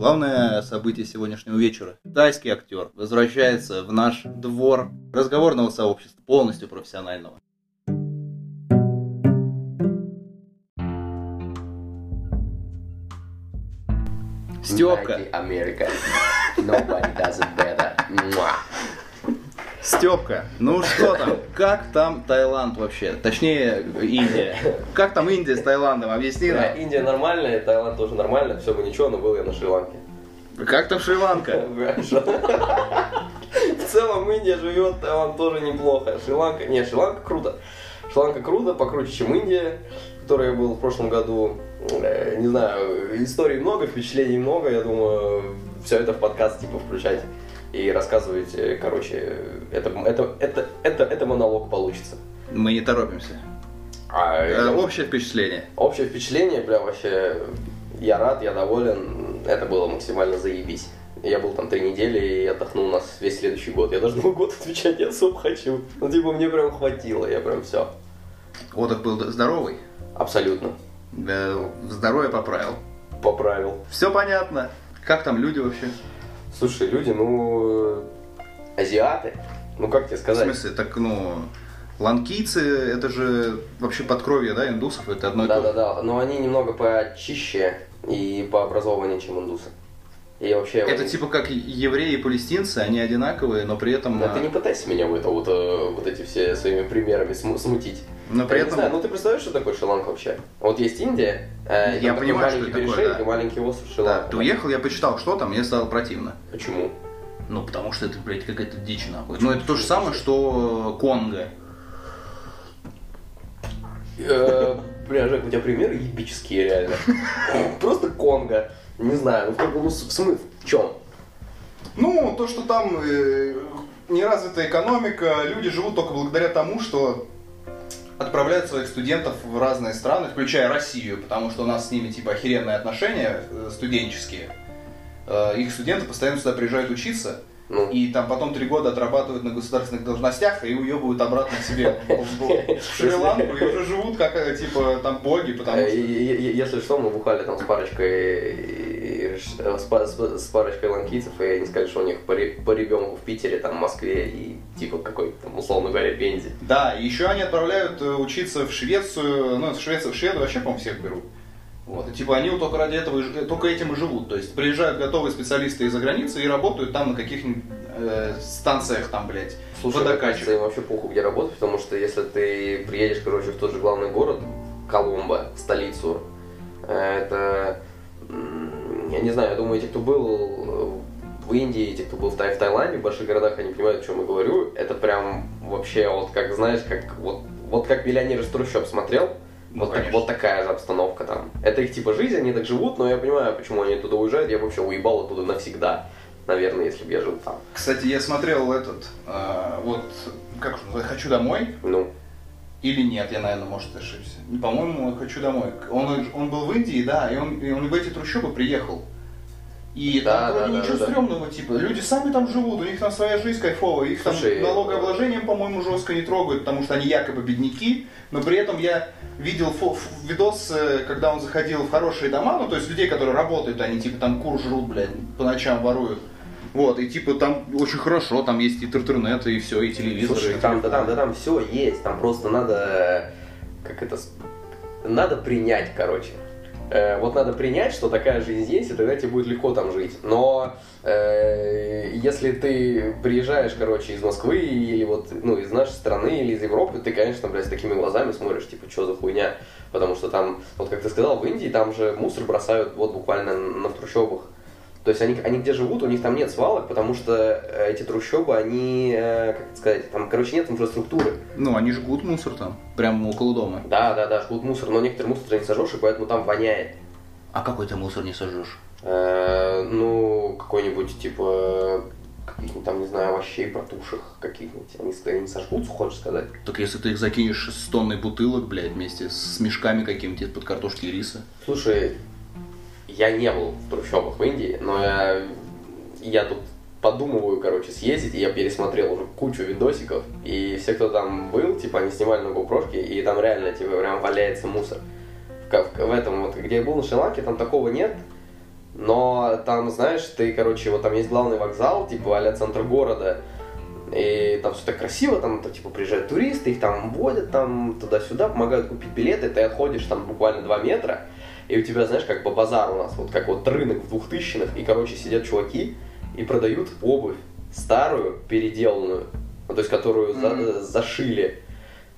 Главное событие сегодняшнего вечера. Тайский актер возвращается в наш двор разговорного сообщества, полностью профессионального. Степка. America. Nobody does it better. Степка, ну что там? Как там Таиланд вообще? Точнее, Индия. Как там Индия с Таиландом? Объясни Да, нам. Индия нормальная, Таиланд тоже нормально, все бы ничего, но был я на Шри-Ланке. Как там Шри-Ланка? В целом Индия живет, Таиланд тоже неплохо. Шри-Ланка, не, Шри-Ланка круто. Шри-Ланка круто, покруче, чем Индия, в которой я был в прошлом году. Э, Не знаю, историй много, впечатлений много, я думаю, все это в подкаст типа включать и рассказывать, э, короче, это, это, это, это, это монолог получится. Мы не торопимся. А, Э, Общее впечатление. Общее впечатление, прям вообще, я рад, я доволен, это было максимально заебись. Я был там три недели и отдохнул у нас весь следующий год. Я даже Новый год отвечать не особо хочу. Ну, типа, мне прям хватило, я прям все. Отдых был здоровый. Абсолютно. Э, Здоровье поправил. Поправил. Все понятно. Как там люди вообще? Слушай, люди, ну, э, азиаты, ну, как тебе В сказать? смысле, так, ну, ланкийцы, это же вообще подкровье, да, индусов, это одно и то же. Да-да-да, но они немного почище и пообразованнее, чем индусы. И вообще... Это они- типа как евреи и палестинцы, они одинаковые, но при этом... Ну, а, ты не пытайся меня в это вот, э, вот эти все своими примерами сму- смутить. Но при я этом... не знаю, ну ты представляешь, что такое Шри-Ланка вообще? Вот есть Индия, э, и Я понимаю, что это такое, да. и маленький остров Да, Шри-Ланка. ты уехал, я почитал, что там, мне стало противно. Почему? Ну, потому что это, блядь, какая-то дичь, нахуй. Ну, это то же самое, что Конго. Э, Бля, Жек, у тебя примеры ебические реально. Просто Конго. Не знаю, ну как бы, ну, с- в смысле, в чем? Ну, то, что там э, неразвитая экономика, люди живут только благодаря тому, что отправляют своих студентов в разные страны, включая Россию, потому что у нас с ними типа охеренные отношения э, студенческие. Э, Их студенты постоянно сюда приезжают учиться, Ну, и там потом три года отрабатывают на государственных должностях и уебывают обратно к себе в Шри-Ланку и уже живут как э, типа там боги, потому что... если что, мы бухали там с парочкой с па- с- парочкой ланкийцев, и они сказали, что у них по по ребенку в Питере, там, в Москве и типа какой-то там, условно говоря, Пензе. Да, и еще они отправляют э, учиться в Швецию, ну, в Швецию, в Шведу вообще, по-моему, всех берут. Вот, и типа они вот только ради этого, ж- только этим и живут. То есть приезжают готовые специалисты из-за границы и работают там на каких-нибудь э, станциях там, блядь, Слушай, водокачек. им вообще похуй, где работать, потому что если ты приедешь, короче, в тот же главный город, Коломбо, столицу, э, это, я не знаю, я думаю, те, кто был э, в Индии, те, кто был в, Тай- в Таиланде, в больших городах, они понимают, о чем я говорю. Это прям вообще вот как, знаешь, как вот, вот как миллионер из трущоб смотрел, Ну, вот, так- вот такая же обстановка там. Это их типа жизнь, они так живут, но я понимаю, почему они туда уезжают. Я бы вообще уебал оттуда навсегда, наверное, если бы я жил там. Кстати, я смотрел этот, э, вот, как же «Хочу домой» Ну, или нет, я, наверное, может, ошибся. По-моему, «Хочу домой». Он, он был в Индии, да, и он, и он в эти трущобы приехал. И Да, там да, да, ничего да, да. стрёмного, типа, люди сами там живут, у них там своя жизнь кайфовая, их Слушай, там налогообложением, по-моему, жестко не трогают, потому что они якобы бедняки, но при этом я видел фо- видос, э, когда он заходил в хорошие дома, ну, то есть людей, которые работают, они типа там кур жрут, блядь, по ночам воруют. Вот, и типа там очень хорошо, там есть и интернет, и все, и телевизор, Слушай, и там, да, там, да, там все есть, там просто надо, как это, надо принять, короче. Э, вот надо принять, что такая жизнь есть, и тогда тебе будет легко там жить. Но э, если ты приезжаешь, короче, из Москвы или вот, ну, из нашей страны или из Европы, ты, конечно, блядь, с такими глазами смотришь, типа, что за хуйня. Потому что там, вот как ты сказал, в Индии там же мусор бросают вот буквально на трущобах. То есть они, они где живут, у них там нет свалок, потому что э, эти трущобы, они, э, как это сказать, там, короче, нет инфраструктуры. Ну, они жгут мусор там, прямо около дома. Да, да, да, жгут мусор, но некоторые мусор не сожжешь, и поэтому там воняет. А какой ты мусор не сожжешь? Э, ну, какой-нибудь, типа, каких-нибудь там, не знаю, овощей протуших каких-нибудь. Они, с- они сожгутся, хочешь сказать? Так если ты их закинешь с тонной бутылок, блядь, вместе с мешками какими-то из-под картошки и риса. Слушай, я не был в трущобах в Индии, но я, я тут подумываю, короче, съездить, и я пересмотрел уже кучу видосиков, и все, кто там был, типа, они снимали на GoPro, и там реально, типа, прям валяется мусор. В, в- в этом вот, где я был на Шри-Ланке, там такого нет, Но там, знаешь, ты, короче, вот там есть главный вокзал, типа а центр города, и там все так красиво, там, то, типа, приезжают туристы, их там водят там туда-сюда, помогают купить билеты, ты отходишь там буквально 2 метра, и у тебя, знаешь, как по базар у нас, вот как вот рынок в двухтысячных, и, короче, сидят чуваки и продают обувь старую, переделанную, ну, то есть, которую за- зашили.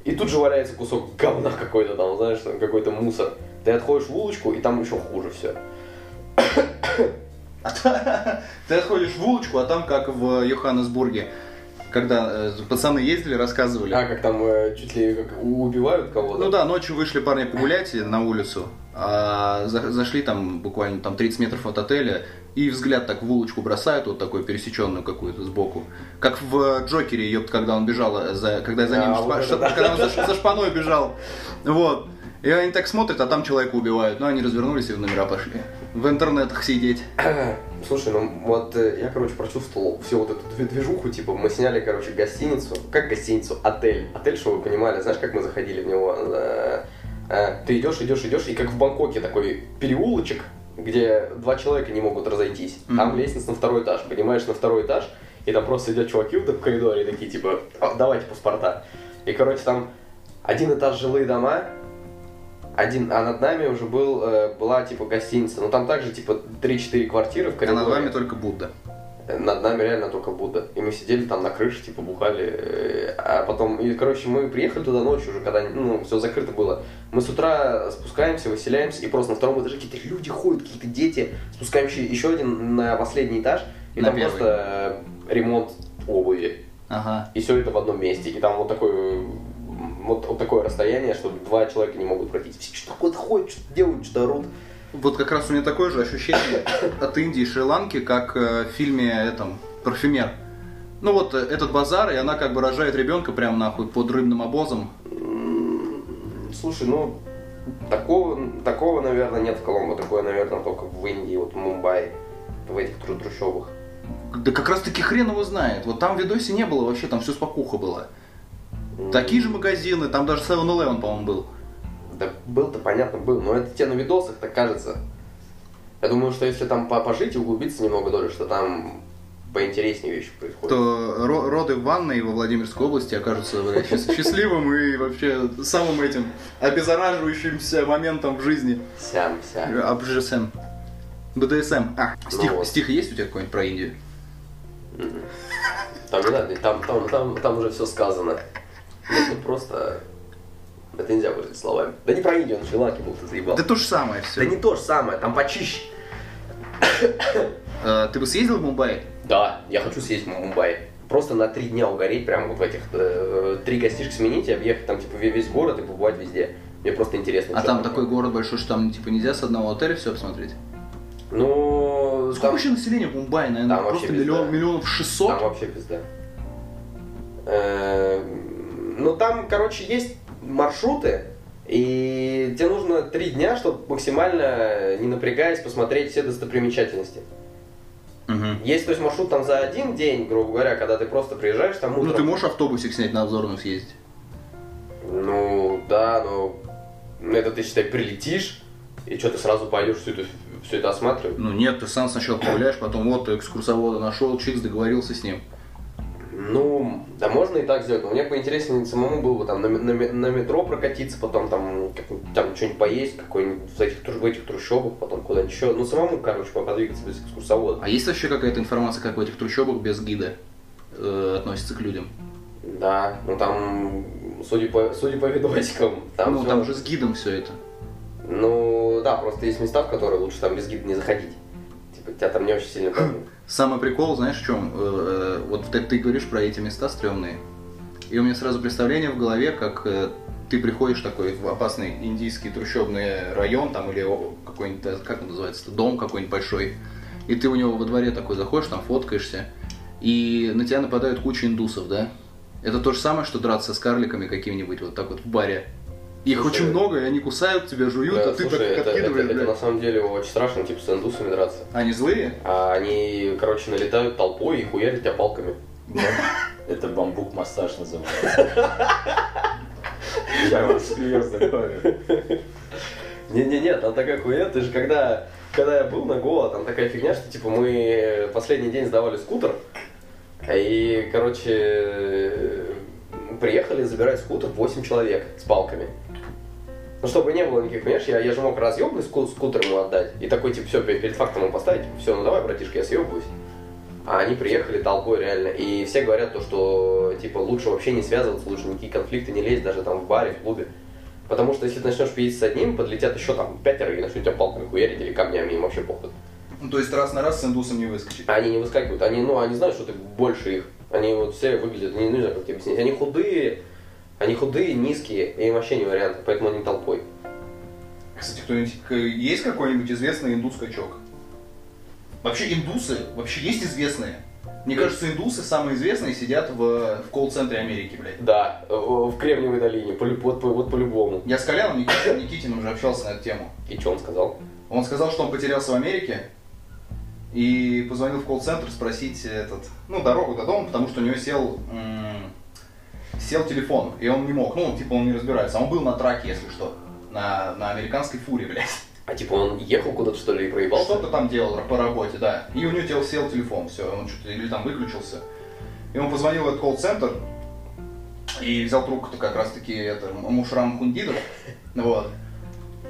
И тут же валяется кусок говна какой-то там, знаешь, там какой-то мусор. Ты отходишь в улочку, и там еще хуже все. Ты отходишь в улочку, а там как в Йоханнесбурге. Когда э, пацаны ездили, рассказывали. А, как там э, чуть ли как убивают кого-то. Ну да, ночью вышли парни погулять на улицу, а за- зашли там буквально там 30 метров от отеля, и взгляд так в улочку бросают, вот такую пересеченную какую-то сбоку. Как в Джокере, ёпт, когда он бежал, э, за, когда за ним, А, шпа- вот да. когда он за, шпаной бежал. Вот. И они так смотрят, а там человека убивают. Ну, они развернулись и в номера пошли. В интернетах сидеть. Слушай, ну вот э, я, короче, прочувствовал всю вот эту движуху, типа, мы сняли, короче, гостиницу, как гостиницу, отель. Отель, чтобы вы понимали, знаешь, как мы заходили в него? Э, Ты идешь, идешь, идешь, и как в Бангкоке такой переулочек, где два человека не могут разойтись. Там Мгм. лестница на второй этаж, поднимаешь на второй этаж, и там просто сидят чуваки в коридоре, и такие, типа, «А, давайте паспорта. И, короче, там один этаж жилые дома, один, а над нами уже был, э, была типа гостиница. Ну там также типа 3-4 квартиры в А коридоре. над вами только Будда. Над нами реально только Будда. И мы сидели там на крыше, типа бухали. э, А потом, и, короче, мы приехали туда ночью уже, когда ну, все закрыто было. Мы с утра спускаемся, выселяемся, и просто на втором этаже какие-то люди ходят, какие-то дети. Спускаемся еще один на последний этаж, и На там первый. просто э, ремонт обуви. Ага. И все это в одном месте. И там вот такой вот, вот такое расстояние, что два человека не могут пройти. Все что-то ходят, что-то делают, что-то орут. Вот как раз у меня такое же ощущение от Индии и Шри-Ланки, как э, в фильме этом «Парфюмер». Ну вот э, этот базар, и она как бы рожает ребенка прямо нахуй под рыбным обозом. Слушай, ну, такого, такого, наверное, нет в Коломбо. Такое, наверное, только в Индии, вот в Мумбаи, в этих тру- трущобах. Да как раз таки хрен его знает. Вот там в видосе не было вообще, там все спокуха было. Такие же магазины, там даже 7-Eleven, по-моему, был. Да был-то, понятно, был. Но это тебе на видосах так кажется. Я думаю, что если там по- пожить и углубиться немного дольше, что там поинтереснее вещи происходят. То ро- роды в ванной во Владимирской области окажутся счастливым и вообще самым этим обеззараживающимся моментом в жизни. Сям, сям. АБЖСМ. БДСМ. А, стих, Ну вот. стих есть у тебя какой-нибудь про Индию? Там не надо, там, там, там, там уже все сказано. Ну, тут просто... Это нельзя выразить словами. Да не про Индию, он в Шри-Ланке был, ты заебал. Да то же самое все. Да не то же самое, там почище. ты бы съездил в Мумбай? Да, я хочу съездить в Мумбай. Просто на три дня угореть, прям вот в этих э, три гостишки сменить и объехать там типа ве- весь город и побывать везде. Мне просто интересно. А там такой город большой, что там типа нельзя с одного отеля все посмотреть? Ну, Сколько там, вообще населения в Мумбаи, наверное? Там Просто миллион, миллионов шестьсот? там вообще пизда. Э, Ну там, короче, есть маршруты, и тебе нужно три дня, чтобы максимально не напрягаясь посмотреть все достопримечательности. Мгм. Есть, то есть маршрут там за один день, грубо говоря, когда ты просто приезжаешь там утром. Ну ты можешь автобусик снять на обзорную съездить? Ну, да, но это ты, считай, прилетишь, и что, ты сразу пойдешь все это, все это осматривать? Ну нет, ты сам сначала погуляешь, потом вот экскурсовода нашел, чикс, договорился с ним. Ну, да можно и так сделать, но мне поинтереснее самому было бы там на, на на метро прокатиться, потом там, как- там что-нибудь поесть, какой-нибудь в этих, в этих трущобах, потом куда-нибудь еще. Ну, самому, короче, подвигаться без экскурсовода. А есть вообще какая-то информация, как в этих трущобах без гида э, относится к людям? Да, ну там, судя по, судя по видосикам, там ну, всё- там же с гидом все это. Ну, да, просто есть места, в которые лучше там без гида не заходить. Типа, тебя там не очень сильно. Самый прикол, знаешь, в чем? Э, э, Вот ты, ты говоришь про эти места стрёмные. И у меня сразу представление в голове, как э, ты приходишь такой в опасный индийский трущобный район, там, или какой-нибудь, как он называется, дом какой-нибудь большой, и ты у него во дворе такой заходишь, там фоткаешься, и на тебя нападают куча индусов, да? Это то же самое, что драться с карликами какими-нибудь вот так вот в баре. Их Слушай, очень много, и они кусают тебя, жуют, Да, а ты слушай, так это, откидываешь, это- это блядь. на самом деле очень страшно, типа, с индусами драться. Они злые? А они, короче, налетают толпой и хуярят тебя палками. Это бамбук-массаж называется. Я вам серьезно говорю. Не-не-не, там такая хуйня, ты же когда когда я был на Гоа, там такая фигня, что типа мы последний день сдавали скутер, и, короче, приехали забирать скутер 8 человек с палками. Ну, чтобы не было никаких, понимаешь, я, я же мог разъебный ску- скутер ему отдать. И такой, типа, все, перед фактом ему поставить, все, ну давай, братишка, я съебываюсь. А они приехали толпой реально. И все говорят то, что, типа, лучше вообще не связываться, лучше никакие конфликты не лезть, даже там в баре, в клубе. Потому что если ты начнешь пиздить с одним, подлетят еще там пятеро и начнут тебя палками хуярить или камнями, им вообще похуй. Ну, то есть раз на раз с индусом не выскочить. Они не выскакивают, они, ну, они знают, что ты больше их. Они вот все выглядят, не, не знаю, как тебе объяснить. Они худые, они худые, низкие, и им вообще не вариант, поэтому они толпой. Кстати, кто-нибудь есть какой-нибудь известный индус-качок? Вообще индусы, вообще есть известные? Мне кажется, индусы самые известные сидят в, в колл-центре Америки, блядь. Да, в Кремниевой долине, по, вот, по- вот по-любому. Я с Коляном Никитиным, Никитиным уже общался на эту тему. И что он сказал? Он сказал, что он потерялся в Америке и позвонил в колл-центр спросить этот, ну, дорогу до дома, потому что у него сел, сел телефон, и он не мог, ну, типа он не разбирается. А он был на траке, если что, на, на американской фуре, блядь. А типа он ехал куда-то что ли и проебался? Что-то там делал по работе, да. И у него тел- сел телефон, все, он что-то или там выключился. И он позвонил в этот колл-центр и взял трубку-то как раз-таки это, Мушрам Хундидов. Вот.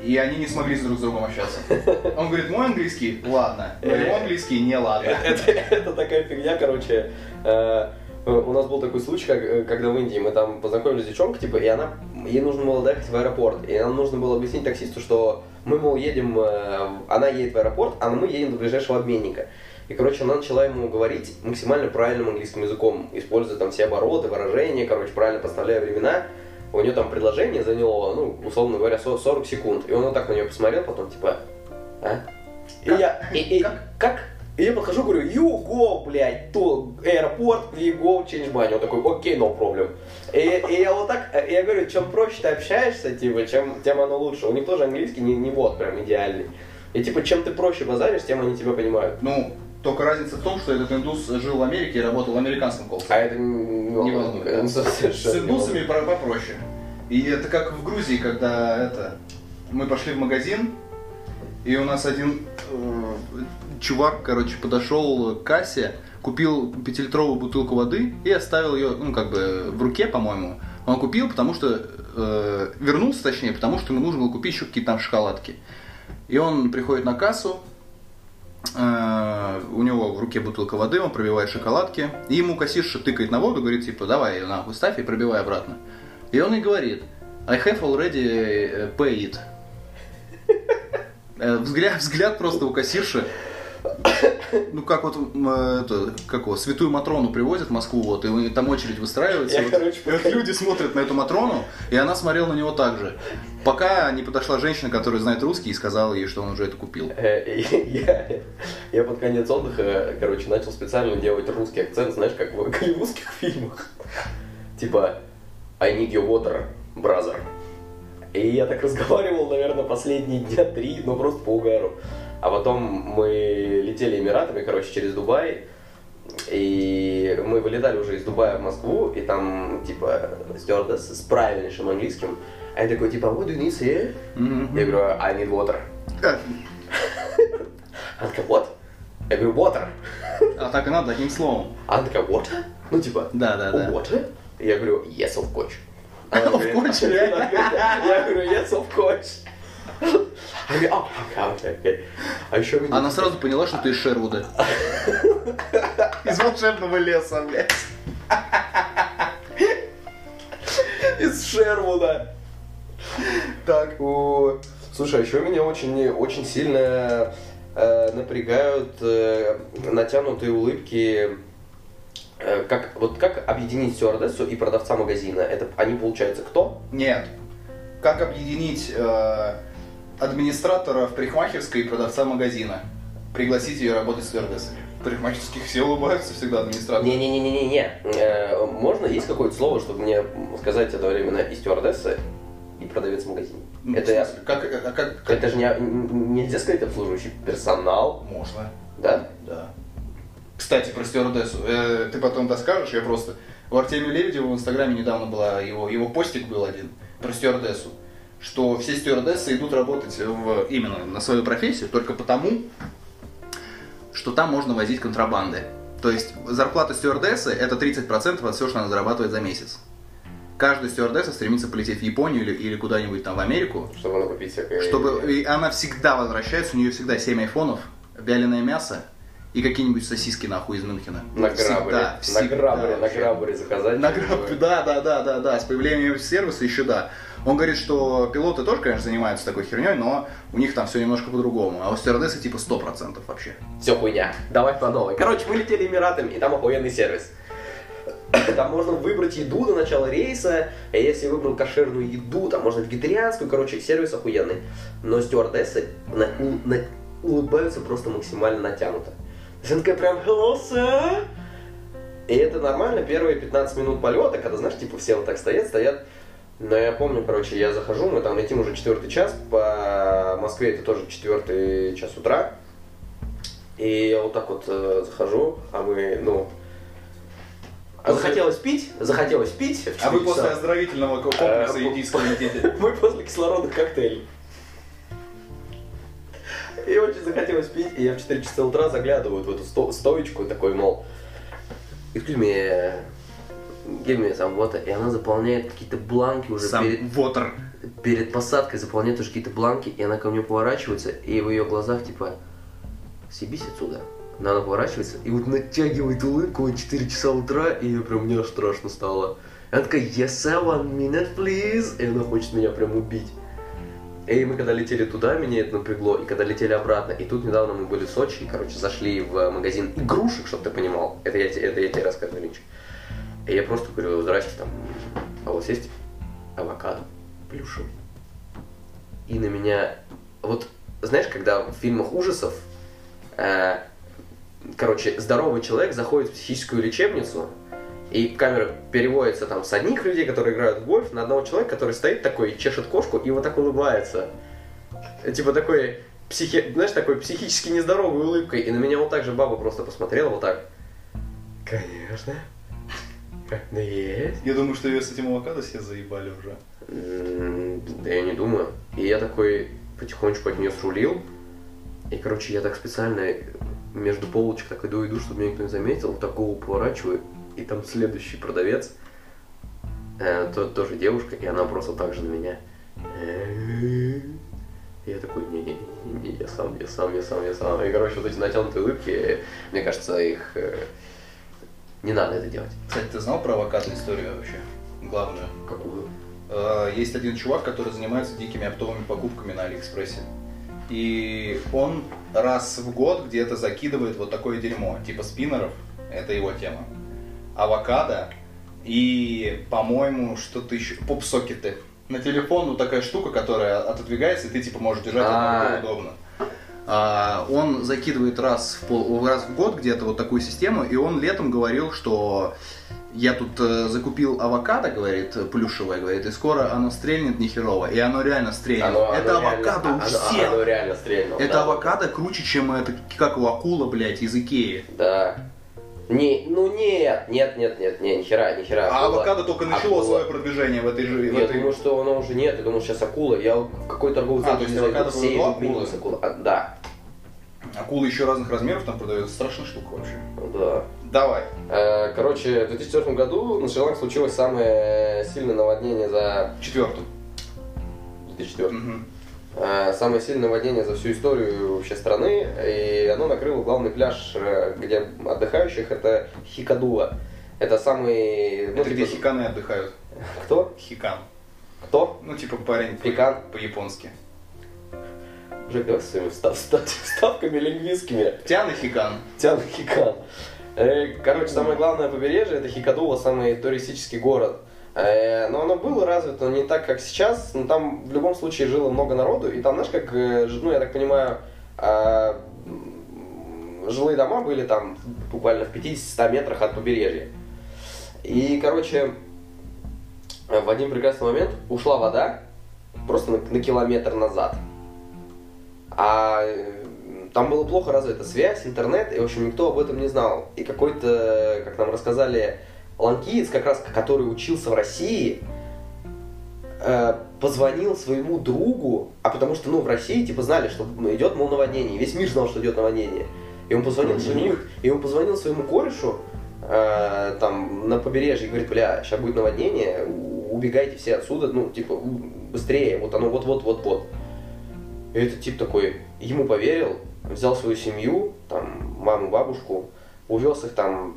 И они не смогли друг с другом общаться. Он говорит, мой английский, ладно, но его английский не ладно. Это, это такая фигня, короче. э, у нас был такой случай, как, э, когда в Индии мы там познакомились с девчонкой, типа, и она, ей нужно было доехать в аэропорт, и нам нужно было объяснить таксисту, что мы, мол, едем, э, она едет в аэропорт, а мы едем до ближайшего обменника. И, короче, она начала ему говорить максимально правильным английским языком, используя там все обороты, выражения, короче, правильно поставляя времена. У нее там предложение заняло, ну, условно говоря, со- 40 секунд. И он вот так на нее посмотрел, потом типа, а? И Как? я, и, и- Как? как? И я подхожу, говорю, you go, блядь, то аэропорт, we go, change money. Он такой, окей, no problem. И, и я вот так, я говорю, чем проще ты общаешься, типа, чем, тем оно лучше. У них тоже английский не, не вот прям идеальный. И типа, чем ты проще базаришь, тем они тебя понимают. Ну, только разница в том, что этот индус жил в Америке и работал в американском колл А это не, Не волнует. да. С индусами про- попроще. И это как в Грузии, когда это мы пошли в магазин, и у нас один э, чувак, короче, подошел к кассе, купил пятилитровую бутылку воды и оставил ее, ну, как бы в руке, по-моему. Он купил, потому что э, вернулся, точнее, потому что ему нужно было купить еще какие-то там шоколадки. И он приходит на кассу, у него в руке бутылка воды, он пробивает шоколадки, и ему кассирша тыкает на воду, говорит, типа, давай ее нахуй ставь и пробивай обратно. И он и говорит, I have already э, paid. Э, Взгляд, взгляд просто у кассирши. Ну, как вот, это, как его, святую Матрону привозят в Москву, вот, и там очередь выстраивается. Я, вот. короче, И вот люди смотрят на эту Матрону, и она смотрела на него так же. Пока не подошла женщина, которая знает русский, и сказала ей, что он уже это купил. Э, Я, я под конец отдыха, короче, начал специально делать русский акцент, знаешь, как в голливудских фильмах. Типа, I need your water, brother. И я так разговаривал, наверное, последние дня три, ну просто по угару. А потом мы летели Эмиратами, короче, через Дубай. И мы вылетали уже из Дубая в Москву, и там, типа, стюардесса с правильнейшим английским. А я такой, типа, what do you need here? Я говорю, I need water. Она такая, what? Я говорю, water. А так и надо, таким словом. Она такая, water? Ну, типа, Да, да, да. water? Я говорю, yes, of course. Of course? Я говорю, yes, of course. «А. А еще меня... Она сразу поняла, что ты из Шервуда. Из волшебного леса, блядь. из Шервуда. Так, о, слушай, а еще меня очень, очень сильно э, напрягают э, натянутые улыбки. Э, как, вот как объединить стюардессу и продавца магазина? Это они, получается, кто? Нет. Как объединить э, администратора в парикмахерской и продавца магазина? Пригласить ее работать стюардессой. В парикмахерских все улыбаются всегда администраторы. Не-не-не-не-не. Э, можно есть какое-то слово, чтобы мне сказать одновременно и стюардесса, и продавец в магазине? Ну, это, смысле, как, а как, как- это же не, нельзя сказать обслуживающий персонал, Можно. да? Да. Кстати, про стюардессу. Э, ты потом доскажешь, я просто... У Артемия Лебедева в Инстаграме недавно была его, его постик был один про стюардессу. Что все стюардессы идут работать в, именно на свою профессию только потому, что там можно возить контрабанды. То есть зарплата стюардессы это 30% от всего, что она зарабатывает за месяц. Каждая стюардесса стремится полететь в Японию или, или куда-нибудь там в Америку, Чтобы накупить всякое... чтобы и она всегда возвращается, у нее всегда 7 айфонов, вяленое мясо и какие-нибудь сосиски нахуй из Мюнхена. На Всегда, грабаре, на всегда грабаре, на грабаре заказать. На граб- да, да, да, да, да. С появлением сервиса еще да. Он говорит, что пилоты тоже, конечно, занимаются такой херней, но у них там все немножко по-другому. А у стюардессы типа 100% вообще. Все хуйня. Давай по новой. Короче, мы летели Эмиратами, и там охуенный сервис. Там можно выбрать еду до начала рейса, а если выбрал кошерную еду, там можно вегетарианскую, короче, сервис охуенный. Но стюардессы на- на- улыбаются просто максимально натянуто. Она такая прям «Hello, sir!» И это нормально первые 15 минут полета, когда, знаешь, типа все вот так стоят, стоят. Но я помню, короче, я захожу, мы там летим уже четвертый час, по Москве это тоже четвертый час утра. И я вот так вот э, захожу, а мы, ну... а захотелось пить, захотелось пить. А вы 4 после оздоровительного комплекса Э, индийского летите? Мы после кислородных коктейлей. И очень захотелось пить, и я в 4 часа утра заглядываю в эту сто- стоечку, такой, мол, excuse me, give me some water, и она заполняет какие-то бланки уже Сам перед, Water. перед посадкой, заполняет уже какие-то бланки, и она ко мне поворачивается, и в ее глазах, типа, съебись отсюда. Но она поворачивается и вот натягивает улыбку в 4 часа утра, и я прям, мне аж страшно стало. И она такая, yes, sir, one minute, please. И она хочет меня прям убить. И мы когда летели туда, меня это напрягло, и когда летели обратно, и тут недавно мы были в Сочи, и, короче, зашли в магазин игрушек, чтобы ты понимал. Это я, это я тебе рассказываю, Линч. И я просто говорю, здрасте, там, а у вас есть авокадо плюшевый? И на меня, вот, знаешь, когда в фильмах ужасов, э, короче, здоровый человек заходит в психическую лечебницу, и камера переводится там с одних людей, которые играют в гольф, на одного человека, который стоит такой, чешет кошку и вот так улыбается. Э, Типа такой, психи... знаешь, такой психически нездоровой улыбкой. И на меня вот так же баба просто посмотрела вот так. Конечно. Да есть. Я думаю, что ее с этим авокадо все заебали уже. Да я не думаю. И я такой потихонечку от нее срулил. И, короче, я так специально между полочек так иду, иду, чтобы меня никто не заметил, вот так голову поворачиваю, и там следующий продавец, э, то- тоже девушка, и она просто так же на меня. И я такой, не-не-не, я сам, я сам, я сам, я сам. И, короче, вот эти натянутые улыбки, мне кажется, их э, не надо это делать. Кстати, ты знал про авокадо историю вообще? Главную. Какую? Э, Есть один чувак, который занимается дикими оптовыми покупками на Алиэкспрессе. И он раз в год где-то закидывает вот такое дерьмо, типа спиннеров, это его тема. Авокадо и, по-моему, что-то еще, поп-сокеты. На телефон, ну такая штука, которая отодвигается, и ты типа можешь держать А. это удобно. А, он закидывает раз в, пол, раз в год где-то вот такую систему, и он летом говорил, что я тут э, закупил авокадо, говорит, плюшевое, говорит, и скоро оно стрельнет нехерово. И оно реально стрельнет. Оно- это оно реально- авокадо у оно- всех. Оно реально стрельнуло. это да. авокадо круче, чем это, как у акула, блядь, из Икеи. Да. Не, ну нет, нет, нет, нет, не, ни хера, ни хера. А Акула. авокадо только начало Акула. свое продвижение в этой же... в Я этой- думаю, что оно уже нет, я думаю, сейчас акула. Я в какой торговый А, центр то есть авокадо все акулы? акула. А, да, Акулы еще разных размеров там продается. Страшная штука вообще. да. Давай. Э, Короче, в 2004 году на Шри-Ланке случилось самое сильное наводнение за... Четвертый. 2004. Мгм. Э, Самое сильное наводнение за всю историю вообще страны, и оно накрыло главный пляж, э, где отдыхающих, это Хикадула. Это самый... ну, это где типа- хиканы отдыхают. Кто? Хикан. Кто? Ну, типа парень по- Хикан? по-японски. Жек, давай своими встав- встав- вставками лингвистскими. Тян и хикан. Тян Хикан. Э, Короче, самое главное побережье это Хикадула, самый туристический город. Э, Но оно было развито не так, как сейчас. Но там в любом случае жило много народу. И там, знаешь, как, э, ну, я так понимаю, а, жилые дома были там буквально в 50-100 метрах от побережья. И, короче, э, в один прекрасный момент ушла вода просто на, на километр назад. А там была плохо развита связь, интернет, и, в общем, никто об этом не знал. И какой-то, как нам рассказали, ланкиец, как раз, который учился в России, э, позвонил своему другу, а потому что, ну, в России, типа, знали, что идет, мол, наводнение. Весь мир знал, что идет наводнение. И он позвонил своему, и он позвонил своему корешу, э, там, на побережье, и говорит, бля, сейчас будет наводнение, убегайте все отсюда, ну, типа, быстрее, вот оно вот-вот-вот-вот. И этот тип такой, ему поверил, взял свою семью, там, маму, бабушку, увез их там,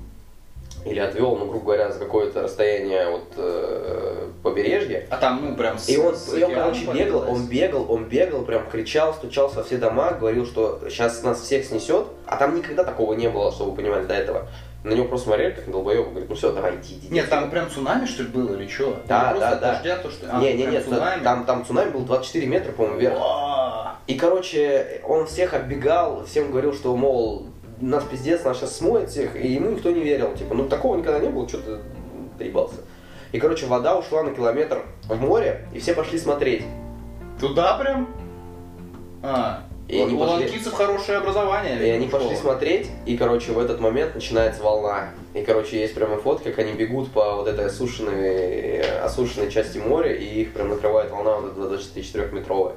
или отвел, ну, грубо говоря, за какое-то расстояние от э, побережья. А там, ну, прям с И он, с и он, короче, бегал, он бегал, он бегал, прям кричал, стучался во все дома, говорил, что сейчас нас всех снесет. А там никогда такого не было, чтобы вы понимали, до этого. На него просто смотрели, как на долбоёба, говорит, ну все, давай, иди, иди. Нет, там прям цунами, что ли, было или что? Да, просто да, да. дождя, то, что... а, не, не, нет, цунами? там, там цунами был 24 метра, по-моему, вверх. И, короче, он всех оббегал, всем говорил, что, мол, нас пиздец, нас сейчас смоет всех, и ему никто не верил. Типа, ну такого никогда не было, что ты доебался. И, короче, вода ушла на километр в море, и все пошли смотреть. Туда прям? А, И у, они у пошли- ланкийцев хорошее образование. И они видимо, пошли школа. смотреть, и, короче, в этот момент начинается волна. И, короче, есть прямо фотки, как они бегут по вот этой осушенной, осушенной части моря, и их прям накрывает волна вот эта 24-метровая.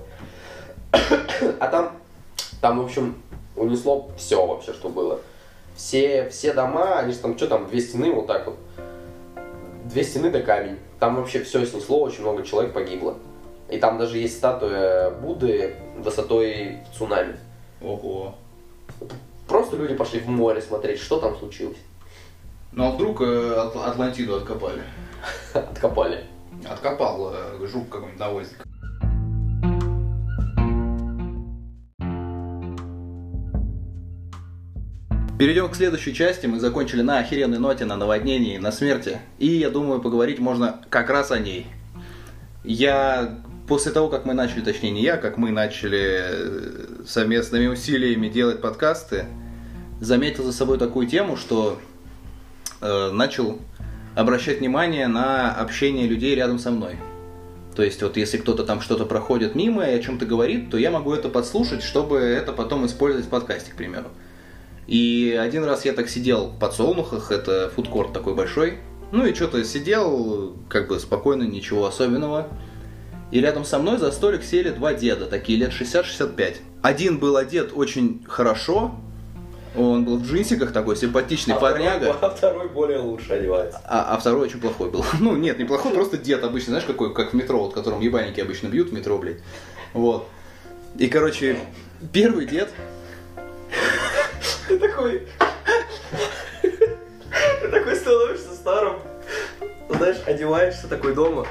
А там, там, в общем, унесло все вообще, что было. Все, все дома, они же там, что там, две стены вот так вот. Две стены да камень. Там вообще все снесло, очень много человек погибло. И там даже есть статуя Будды высотой цунами. Ого. Просто люди пошли в море смотреть, что там случилось. Ну а вдруг э, Ат- Атлантиду откопали? Откопали. Откопал э, жук какой-нибудь навозник. Перейдем к следующей части. Мы закончили на охеренной ноте, на наводнении, на смерти. И я думаю, поговорить можно как раз о ней. Я после того, как мы начали, точнее не я, как мы начали э, совместными усилиями делать подкасты, заметил за собой такую тему, что э, начал обращать внимание на общение людей рядом со мной. То есть вот если кто-то там что-то проходит мимо и о чем-то говорит, то я могу это подслушать, чтобы это потом использовать в подкасте, к примеру. И один раз я так сидел в подсолнухах, это фудкорт такой большой, ну и что-то сидел, как бы спокойно, ничего особенного. И рядом со мной за столик сели два деда, такие лет 60-65. Один был одет очень хорошо, он был в джинсиках такой симпатичный парняга. а второй более лучше одевается. А, а второй очень плохой был. Ну, нет, неплохой, просто дед обычно, знаешь, какой, как в метро, вот, которым ебальники обычно бьют в метро, блядь. Вот. И, короче, первый дед, Ты такой... Ты такой становишься старым. Знаешь, одеваешься такой дома.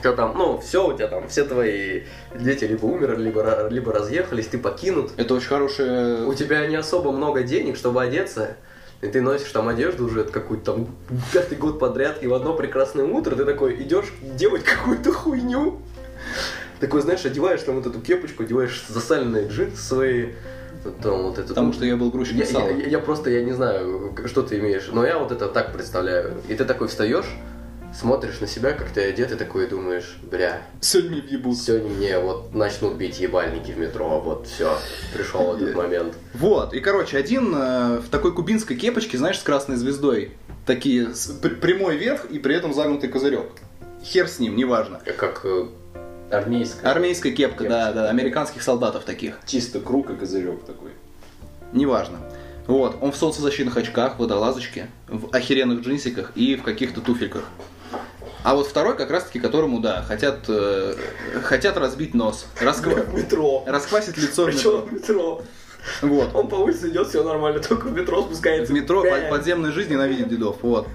Тебя там, ну, все, у тебя там, все твои дети либо умерли, либо, либо разъехались, ты покинут. это очень хорошая... У тебя не особо много денег, чтобы одеться. И ты носишь там одежду уже какую-то там пятый год подряд, и в одно прекрасное утро ты такой идешь делать какую-то хуйню. Такой, знаешь, одеваешь там вот эту кепочку, одеваешь засаленные джинсы свои, там вот это. Потому что я был грузчик я, сала. я- я просто, я не знаю, что ты имеешь, но я вот это так представляю. И ты такой встаешь, смотришь на себя, как ты одет, и такой думаешь, бля, Сегодня въебут. сегодня мне вот начнут бить ебальники в метро, вот все, пришел этот момент. Вот, и, короче, один э, в такой кубинской кепочке, знаешь, с красной звездой. Такие, с- пр- прямой верх и при этом загнутый козырек. Хер с ним, неважно. Как э, Армейская. Армейская кепка, Кепочка. да, да, американских солдатов таких. Чисто круг и козырек такой. Неважно. Вот, он в солнцезащитных очках, водолазочке, в охеренных джинсиках и в каких-то туфельках. А вот второй, как раз таки, которому, да, хотят, э, хотят разбить нос, расква- в метро. расквасить лицо в Причем метро. в метро. Вот. Он по улице идет, все нормально, только в метро В спускается. метро Бля. под- подземной жизни ненавидит дедов, вот.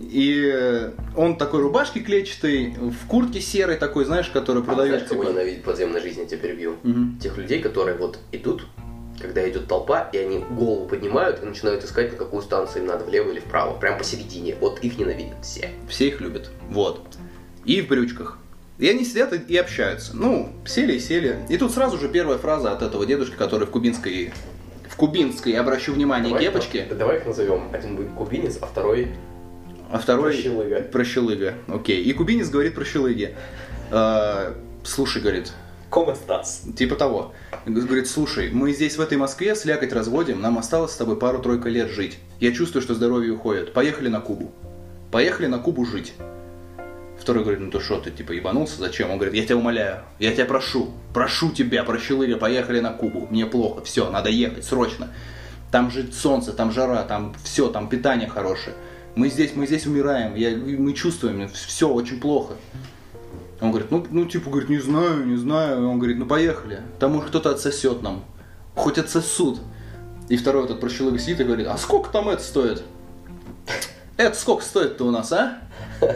И э, он такой рубашки клетчатой, в куртке серой такой, знаешь, которую А знаешь, кого типа. ненавидит подземной жизни, я тебя перебью? Мгм. Тех людей, которые вот идут, когда идет толпа, и они голову поднимают и начинают искать, на какую станцию им надо, влево или вправо, прям посередине. Вот их ненавидят все. Все их любят. Вот. И в брючках. И они сидят и, общаются. Ну, сели и сели. И тут сразу же первая фраза от этого дедушки, который в кубинской, в кубинской, обращу внимание, Давай- кепочке, Давай их назовем. Один будет кубинец, а второй а второй... прощелыга. Прощелыга. Окей. И кубинец говорит прощелыге. «Э, слушай, говорит, Стас. Типа того. Говорит, слушай, мы здесь в этой Москве слякоть разводим, нам осталось с тобой пару-тройка лет жить. Я чувствую, что здоровье уходит. Поехали на Кубу. Поехали на Кубу жить. Второй говорит, ну ты что, ты типа ебанулся, зачем? Он говорит, я тебя умоляю, я тебя прошу, прошу тебя, прощелыга, поехали на Кубу, мне плохо, все, надо ехать, срочно. Там же солнце, там жара, там все, там питание хорошее. Мы здесь, мы здесь умираем, я, мы чувствуем, все очень плохо. Он говорит, ну, ну, типа, говорит, не знаю, не знаю. Он говорит, ну, поехали. Там может кто-то отсосет нам. Хоть отсосут. И второй этот прощелыга сидит и говорит, а сколько там это стоит? Это сколько стоит-то у нас, а?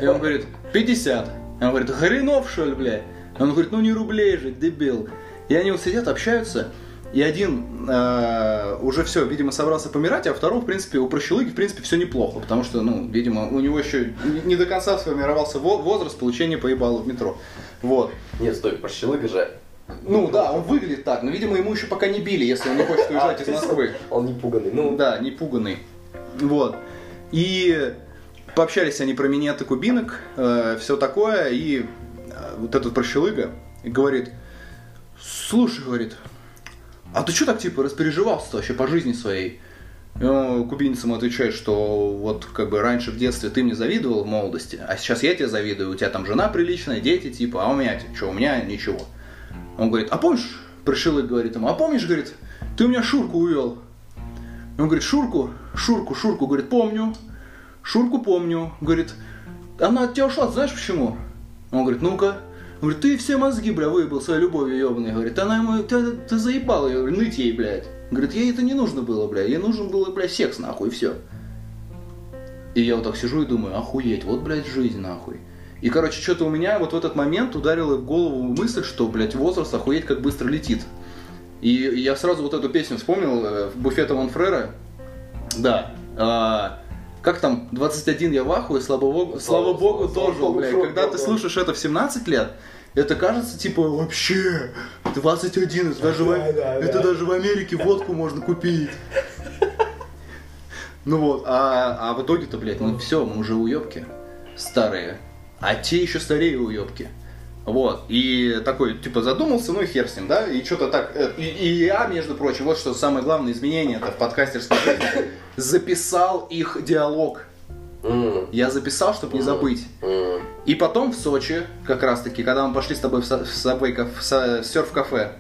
И он говорит, 50. И он говорит, хренов, что ли, бля? И он говорит, ну не рублей же, дебил. И они вот сидят, общаются, и один э, уже все, видимо, собрался помирать, а второй, в принципе, у прощелыги, в принципе, все неплохо, потому что, ну, видимо, у него еще не- до конца сформировался во- возраст получения поебала в метро. Вот. Нет, стой, прощелыга же. Ну да, он выглядит так, но, видимо, ему еще пока не били, если он не хочет уезжать из Москвы. Он не пуганный. Ну, Да, не пуганный. Вот. И пообщались они про минеты кубинок, все такое, и э, вот этот прощелыга говорит, слушай, говорит, а ты что так типа распереживался вообще по жизни своей? Он кубинцам отвечает, что вот как бы раньше в детстве ты мне завидовал в молодости, а сейчас я тебе завидую, у тебя там жена приличная, дети типа, а у меня что, у меня ничего. Он говорит, а помнишь, пришелык говорит ему, а помнишь, говорит, ты у меня Шурку увел. И Он говорит, Шурку, Шурку, Шурку, говорит, помню. Шурку помню. Говорит, она от тебя ушла, знаешь почему? Он говорит, ну-ка. Говорит, ты все мозги, бля, выебал своей любовью ебаной. Говорит, она ему, ты, ты заебал ее, ныть ей, блядь. Говорит, ей это не нужно было, бля, ей нужен был, бля, секс, нахуй, и все. И я вот так сижу и думаю, охуеть, вот, блядь, жизнь, нахуй. И, короче, что-то у меня вот в этот момент ударила в голову мысль, что, блядь, возраст охуеть как быстро летит. И я сразу вот эту песню вспомнил, э, в буфета Монфрера. Да. а, как там, 21 я в ахуе, слава богу, слава Слава- богу, слава тоже, блядь. шок, Когда да, ты да. слушаешь это в 17 лет, это кажется, типа, вообще, 21, это даже, в, Да, да, это да. даже в Америке водку можно купить. Ну вот, а, а в итоге-то, блядь, ну все, мы уже уебки старые, а те еще старее уебки. Вот, и такой, типа, задумался, ну и хер с ним, да, и что-то так, э, и, и я, между прочим, вот что самое главное изменение это в подкастерской жизни, записал их диалог. Я записал, чтобы не забыть. И потом в Сочи, как раз таки, когда мы пошли с тобой в, са- в каф- в серф-кафе,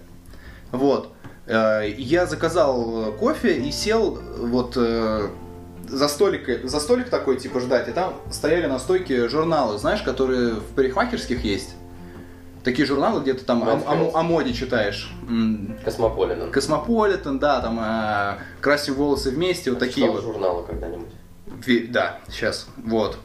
вот, э, я заказал э, кофе и сел вот э, за столик, за столик такой, типа, ждать, и там стояли на стойке журналы, знаешь, которые в парикмахерских есть. Такие журналы, где ты там о, о о моде читаешь. Космополитен. Космополитен, да, там э, красим волосы вместе, вот такие вот. журналы когда-нибудь? Ви- Да, сейчас, вот.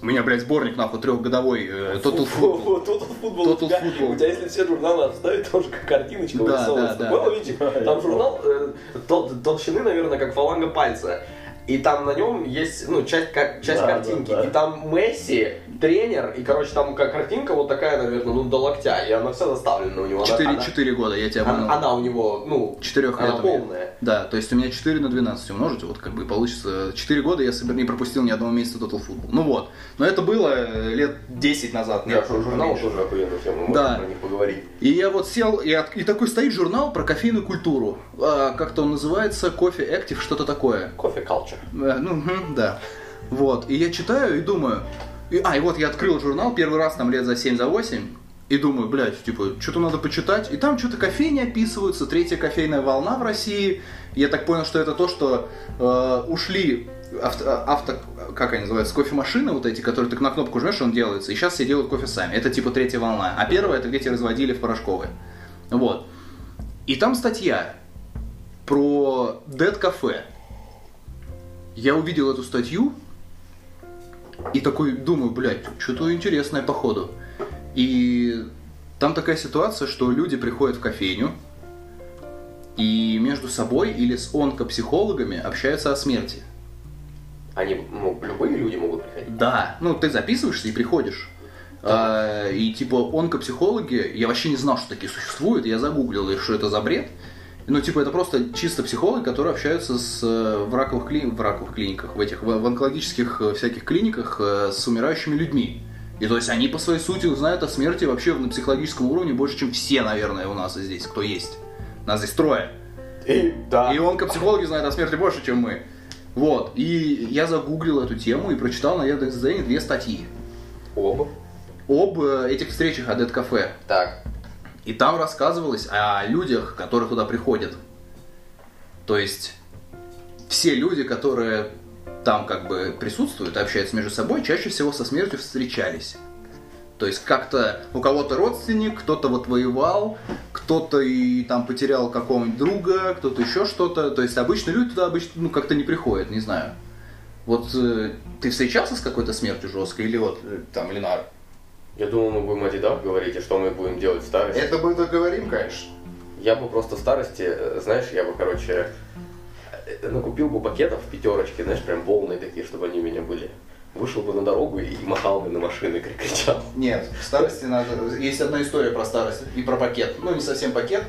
У меня, блядь, сборник, нахуй, трехгодовой э, Total Football. Total Football. Total У тебя- Football. У тебя, если все журналы обставить, тоже как картиночка Да, вырисовывается. да, да. Было, видите? Там журнал э, тол- толщины, наверное, как фаланга пальца. И там на нем есть, ну, часть, ка- часть Да, картинки. да, да. И там Месси, тренер, и, короче, там ка- картинка вот такая, наверное, ну, до локтя. И она вся заставлена у него. Она- Четыре, она- четыре года, я тебя она, обманул. она у него, ну, Четырех она лет полная. Да, то есть у меня 4 на 12 умножить, вот как бы получится 4 года я собер- не пропустил ни одного месяца Total Football. Ну вот. Но это было э, лет 10 назад. Я нет, что, журнал поменьше. тоже охуенная тема, мы Да. про них поговорить. И я вот сел, и, от- и такой стоит журнал про кофейную культуру. А, как-то он называется, кофе Active, что-то такое. Кофе culture. Э, Ну, да. Вот. И я читаю и думаю... и- а, и вот я открыл журнал первый раз там лет за 7 за 8 и думаю, блядь, типа, что-то надо почитать. И там что-то кофейни описываются, третья кофейная волна в России. Я так понял, что это то, что э, ушли авто, авто- как они называются, кофемашины вот эти, которые ты на кнопку жмешь, он делается. И сейчас все делают кофе сами. Это типа третья волна. А первая это где те разводили в порошковые. Вот. И там статья про Dead Cafe. Я увидел эту статью и такой думаю, блядь, что-то интересное походу. И там такая ситуация, что люди приходят в кофейню и между собой или с онкопсихологами общаются о смерти. Они, ну, любые люди могут приходить. Да, ну ты записываешься и приходишь. А, и типа онкопсихологи, я вообще не знал, что такие существуют, я загуглил, и что это за бред. Ну, типа, это просто чисто психологи, которые общаются с, э, в, раковых кли- в раковых клиниках, в этих, в, в онкологических э, всяких клиниках э, с умирающими людьми. И то есть они по своей сути знают о смерти вообще на психологическом уровне больше, чем все, наверное, у нас здесь, кто есть. Нас здесь трое. И, да. И онкопсихологи знают о смерти больше, чем мы. Вот. И я загуглил эту тему и прочитал на Яндекс.Дзене две статьи. Об. об э, этих встречах Адет Кафе. Так. И там рассказывалось о людях, которые туда приходят. То есть все люди, которые там как бы присутствуют, общаются между собой, чаще всего со смертью встречались. То есть как-то у кого-то родственник, кто-то вот воевал, кто-то и там потерял какого-нибудь друга, кто-то еще что-то. То есть обычно люди туда обычно ну, как-то не приходят, не знаю. Вот э, ты встречался с какой-то смертью жесткой или вот э, там Ленар? Я думал, мы будем о дедах говорить, и что мы будем делать в старости. Это мы договорим, конечно. Я бы просто в старости, э, знаешь, я бы, короче, э, накупил бы пакетов в пятерочке, знаешь, прям полные такие, чтобы они у меня были. Вышел бы на дорогу и махал бы на машины, кри- кричал. Нет, в старости надо... Есть одна история про старость и про пакет. Ну, не совсем пакет.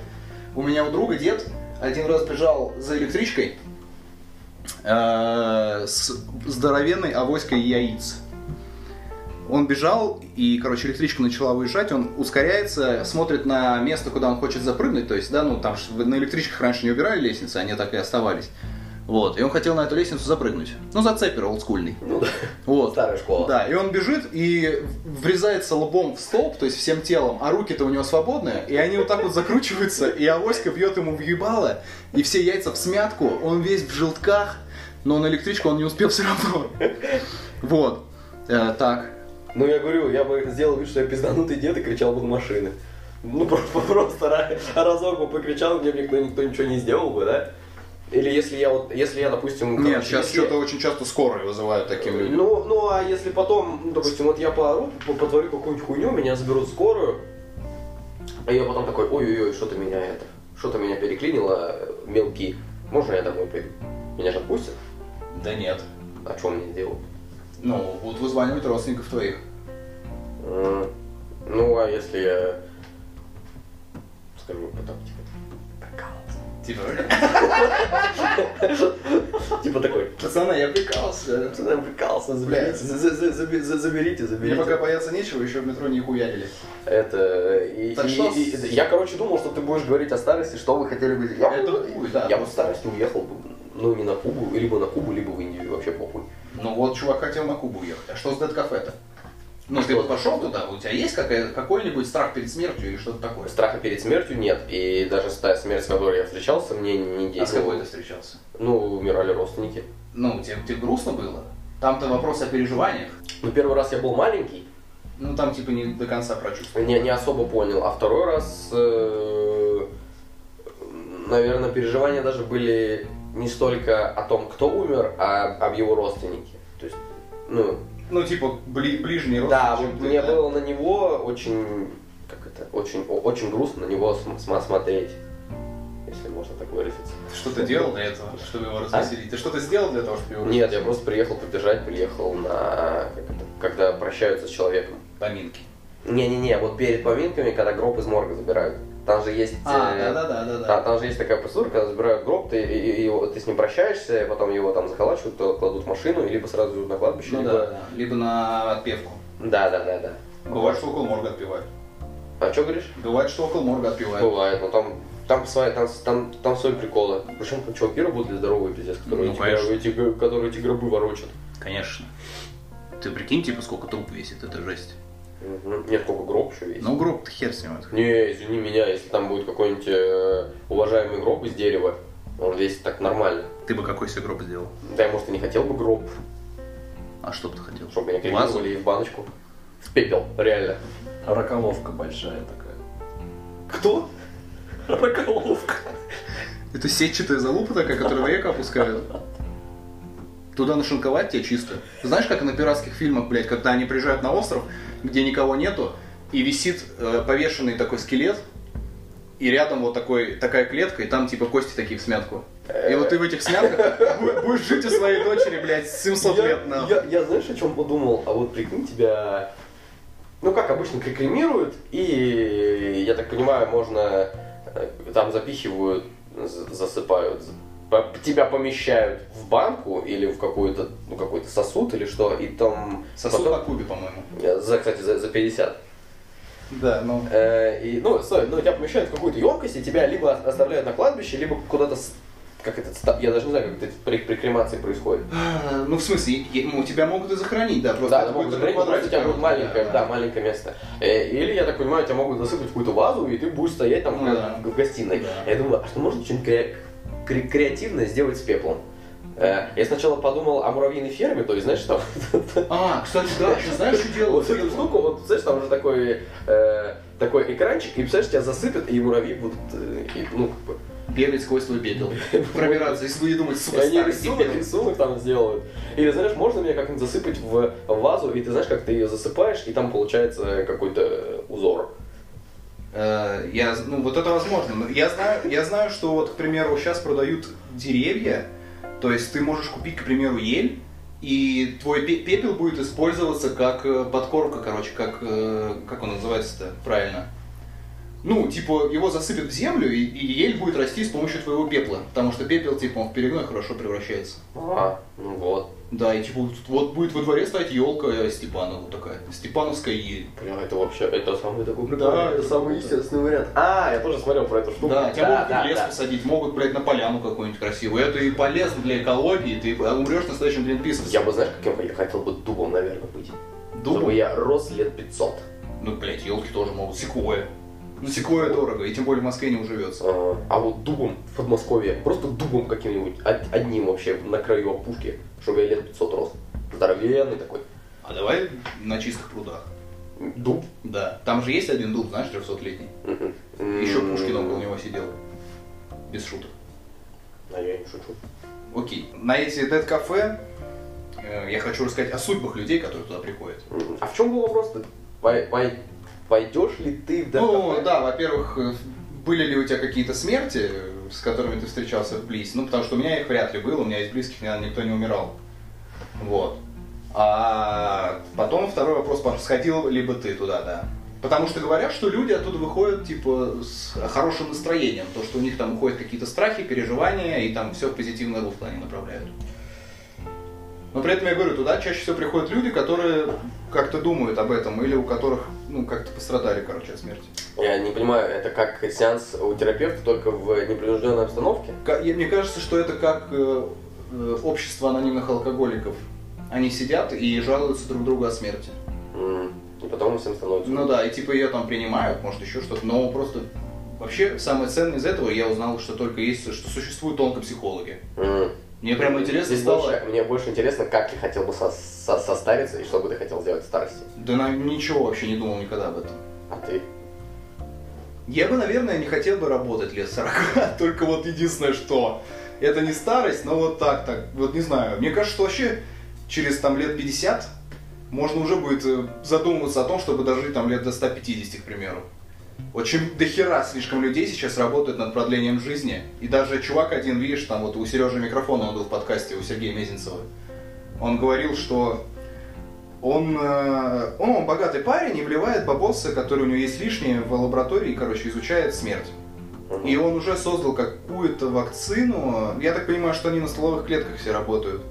У меня у друга дед один раз бежал за электричкой э, с здоровенной авоськой яиц. Он бежал, и, короче, электричка начала выезжать, он ускоряется, смотрит на место, куда он хочет запрыгнуть, то есть, да, ну, там на электричках раньше не убирали лестницы, они так и оставались. Вот, и он хотел на эту лестницу запрыгнуть. Ну, зацепер олдскульный. Ну да, Вот. старая школа. Да, и он бежит и врезается лбом в столб, то есть всем телом, а руки-то у него свободные, и они вот так вот закручиваются, и авоська бьет ему в ебало, и все яйца в смятку, он весь в желтках, но на электричку он не успел все равно. Вот. Э, так. Ну я говорю, я бы сделал вид, что я пизданутый дед и кричал бы на машины. Ну просто, просто ра- разок бы покричал, мне бы никто, никто ничего не сделал бы, да? Или если я вот, если я, допустим... Нет, короче, сейчас если- что-то очень часто скорые вызывают таким людям. Ну, ну, а если потом, ну, допустим, вот я поору, по- потворю какую-нибудь хуйню, меня заберут в скорую, а я потом такой, ой-ой-ой, что-то меня это, что-то меня переклинило, э, мелкий, можно я домой пойду? Меня же отпустят? Да нет. А что мне делать? Ну, будут вызванивать родственников твоих. М, Ну, а если я скажу потом, типа, Типа, типа такой, пацаны, я прикался. что там прикался, заберите, заберите, Мне пока бояться нечего, еще в метро не хуярили. Это, я, короче, думал, что ты будешь говорить о старости, что вы хотели бы... Я, бы- я в старости уехал бы, ну, не на Кубу, либо на Кубу, либо в Индию, вообще похуй. Ну вот чувак хотел на Кубу уехать. А что с Дед Кафе-то? Ну, ты вот пошел туда, у тебя есть какой-нибудь страх перед смертью или что-то такое? Страха перед смертью нет, и даже та смерть, с которой я встречался, мне не А с действовала. кого ты встречался? Ну, умирали родственники. Ну, тебе, тебе грустно было? Там-то вопрос о переживаниях. Ну, первый раз я был маленький, Ну, там типа не до конца прочувствовал. не, не особо понял, а второй раз, э, наверное, переживания даже были не столько о том, кто умер, а об его родственнике. То есть, ну, Ну, типа, бли- ближний Да, родственник, вот чем ты, мне да? было на него очень, как это, очень, очень грустно на него см- см- смотреть, если можно так выразиться. Ты что-то делал для этого, чтобы его развеселить? Ты что-то сделал для того, чтобы его Нет, я развеселить? просто приехал поддержать, приехал на, как это, когда прощаются с человеком. Поминки. Не-не-не, вот перед поминками, когда гроб из морга забирают. Там же есть... А, э, да-да-да-да. да, там же есть такая процедура, когда забирают гроб, ты, и- и- его- ты с ним прощаешься, потом его там захолачивают, то кладут в машину, либо сразу на кладбище, Ну либо... да, да. Либо на отпевку. Да, да, да, да. Бывает, что около морга отпевают. А что говоришь? Бывает, что около морга отпевают. Бывает, но там, там, свои, там, там, там свои приколы. Причем там чуваки работали здоровые, пиздец, которые, Ну, эти, конечно. эти, которые эти гробы ворочат. Конечно. Ты прикинь, типа, сколько труп весит, это жесть. Мгм. Нет, сколько гроб еще есть. Ну, гроб-то хер с ним. Не, извини меня, если там будет какой-нибудь э, уважаемый гроб из дерева, он весит так нормально. Ты бы какой себе гроб сделал? Да, я, может, и не хотел бы гроб, А что бы ты хотел? чтобы меня кремировали в баночку. В пепел, реально. Раколовка большая такая. Кто? Раколовка. Это сетчатая залупа такая, которую в реку опускают. Туда нашинковать тебе чисто. Знаешь, как на пиратских фильмах, блядь, когда они приезжают на остров, где никого нету, и висит э, повешенный такой скелет, и рядом вот такой, такая клетка, и там типа кости такие в смятку. И вот ты в этих смятках бу- будешь жить у своей дочери, блядь, 700 я, лет на. я, я знаешь, о чем подумал? А вот прикинь, тебя, ну как обычно, кремируют, и, я так понимаю, можно, э, там запихивают, засыпают, тебя помещают в банку или в какой-то, ну какой-то сосуд или что, и там... Сосуд потом- на кубе, по-моему. За, кстати, за, за 50. Да, ну. Э, и, ну, стой, ну, тебя помещают в какую-то емкость, и тебя либо оставляют на кладбище, либо куда-то как это, я даже не знаю, как это при, при кремации происходит. А, Ну, в смысле, ну, тебя могут и захоронить, да, просто Да, да, могут но просто у тебя будет маленькое, да, да, маленькое место. Э, Или, я так понимаю, тебя могут засыпать в какую-то вазу, и ты будешь стоять там Ну да. в в гостиной. Да. Я думаю, а что можно что-нибудь кре- кре- креативное сделать с пеплом? Э, Я сначала подумал о муравьиной ферме, то есть, знаешь, там А, кстати, да, сейчас знаешь, что делают? вот эту штуку, вот, знаешь, там уже такой, э, такой экранчик, и, представляешь, тебя засыпят, и муравьи будут, э, и, ну, как бы, Бегать сквозь твой пепел. Пробираться, и сука, они старый рисунок, рисунок там сделают. Или, знаешь, можно меня как-нибудь засыпать в вазу, и ты знаешь, как ты ее засыпаешь, и там получается какой-то узор. Э, Я, ну, вот это возможно. Но Я знаю, я знаю, что вот, к примеру, сейчас продают деревья, то есть ты можешь купить, к примеру, ель, и твой пе- пепел будет использоваться как э, подкормка, короче, как, э, как он называется-то правильно? Ну, типа, его засыпят в землю, и, и ель будет расти с помощью твоего пепла, потому что пепел, типа, он в перегной хорошо превращается. А, ну вот. Да, и типа, вот, вот будет во дворе стоять елка Степанова такая, Степановская ель. Бля, это вообще, это самый такой Да, прикольный, это это самый естественный вариант. А, я тоже смотрел про эту штуку. Да, тебя могут да, в лес да. посадить, могут, блядь, на поляну какую-нибудь красивую. Это и полезно для экологии, ты умрешь настоящим Гринписом. Я бы, знаешь, каким я хотел бы дубом, наверное, быть. Дубом? Чтобы я рос лет 500. Ну, блядь, елки тоже могут, секвоя. Ну, секвоя дорого, и тем более в Москве не уживется. А, а вот дубом в Подмосковье, просто дубом каким-нибудь, од- одним вообще, на краю опушки, чтобы я лет 500 рос. Здоровенный такой. А давай на чистых прудах. Дуб. Да. Там же есть один дуб, знаешь, 300-летний. Мгм. Еще Пушкин около него сидел. Без шуток. А я не шучу. Окей. На эти дед-кафе э, я хочу рассказать о судьбах людей, которые туда приходят. А в чем был вопрос-то? Пой- пой- Пойдешь ли ты в Ну, ДКП? да, во-первых, э, были ли у тебя какие-то смерти, с которыми ты встречался вблизь? Ну, потому что у меня их вряд ли было, у меня из близких наверное, никто не умирал. Вот. А потом второй вопрос, сходил ли бы ты туда, да? Потому что говорят, что люди оттуда выходят, типа, с хорошим настроением, то, что у них там уходят какие-то страхи, переживания, и там все в позитивное русло они направляют. Но при этом я говорю, туда чаще всего приходят люди, которые как-то думают об этом, или у которых, ну, как-то пострадали, короче, от смерти. Я не понимаю, это как сеанс у терапевта, только в непринужденной обстановке? Мне кажется, что это как э, э, общество анонимных алкоголиков. Они сидят и жалуются друг другу о смерти. И потом всем становится... Ну да, и типа ее там принимают, может еще что-то, но просто вообще самое ценное из этого я узнал, что только есть, что существуют онкопсихологи. М. Мне прямо интересно Здесь стало. больше- мне больше интересно, как ты хотел бы со- со- состариться и что бы ты хотел сделать в старости. Да на, ничего вообще не думал никогда об этом. А ты? Я бы, наверное, не хотел бы работать лет 40, только вот единственное, что это не старость, но вот так, так, вот не знаю. Мне кажется, что вообще через там лет 50 можно уже будет э, задумываться о том, чтобы дожить там лет до 150, к примеру. Очень дохера слишком людей сейчас работают над продлением жизни. И даже чувак один, видишь, там вот у Сережи микрофон, он был в подкасте у Сергея Мезенцева. Он говорил, что он, э, он, он богатый парень и вливает бабосы, которые у него есть лишние, в лаборатории, короче, изучает смерть. И он уже создал какую-то вакцину. Я так понимаю, что они на стволовых клетках все работают.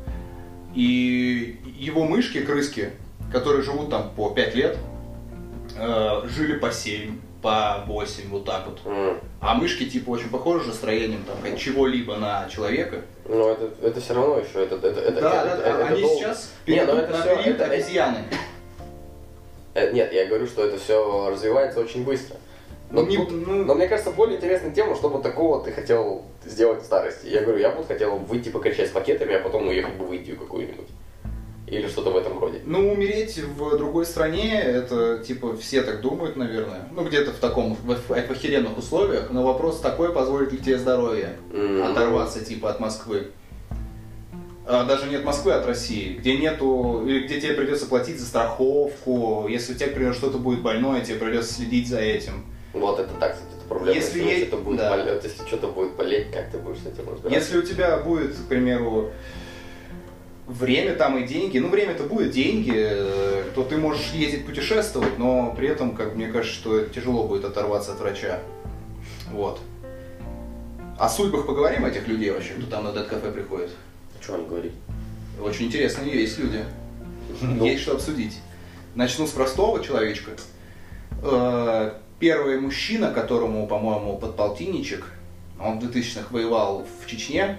И его мышки, крыски, которые живут там по 5 лет, э, жили по 7, по 8, вот так вот. М. А мышки типа очень похожи же строением там чего-либо на человека. Ну, это, это все равно еще, это, это, это, да, это- да, это- это они долго. сейчас Не, ну перейдут это на всё- период это- обезьяны. Э, Нет, я говорю, что это все развивается очень быстро. Но, Ну, не- тут- ну- но мне кажется, более интересная тема, что бы такого ты хотел сделать в старости. Я говорю, я бы хотел выйти покричать с пакетами, а потом уехать бы в Индию какую-нибудь. Или что-то в этом роде. Ну, умереть в другой стране, это, типа, все так думают, наверное. Ну, где-то в таком, в, в охеренных условиях. Но вопрос такой, позволит ли тебе здоровье М, оторваться, типа, от Москвы. А, даже не от Москвы, а от России. Где нету, или где тебе придется платить за страховку. Если у тебя, например, что-то будет больное, тебе придется следить за этим. Вот это так, кстати, это проблема. Если Если, е- что-то будет да. болеть, если что-то будет болеть, как ты будешь с этим разбираться? Если у тебя будет, к примеру, время там и деньги, ну время-то будет деньги, э, то ты можешь ездить путешествовать, но при этом, как мне кажется, что тяжело будет оторваться от врача. Вот. О судьбах поговорим этих людей вообще, кто там на Дэд-кафе приходит. Что они говорить? Очень интересные есть люди. Ну. Есть что обсудить. Начну с простого человечка. Э, Первый мужчина, которому, по-моему, подполтинничек, Он в 2000-х воевал в Чечне,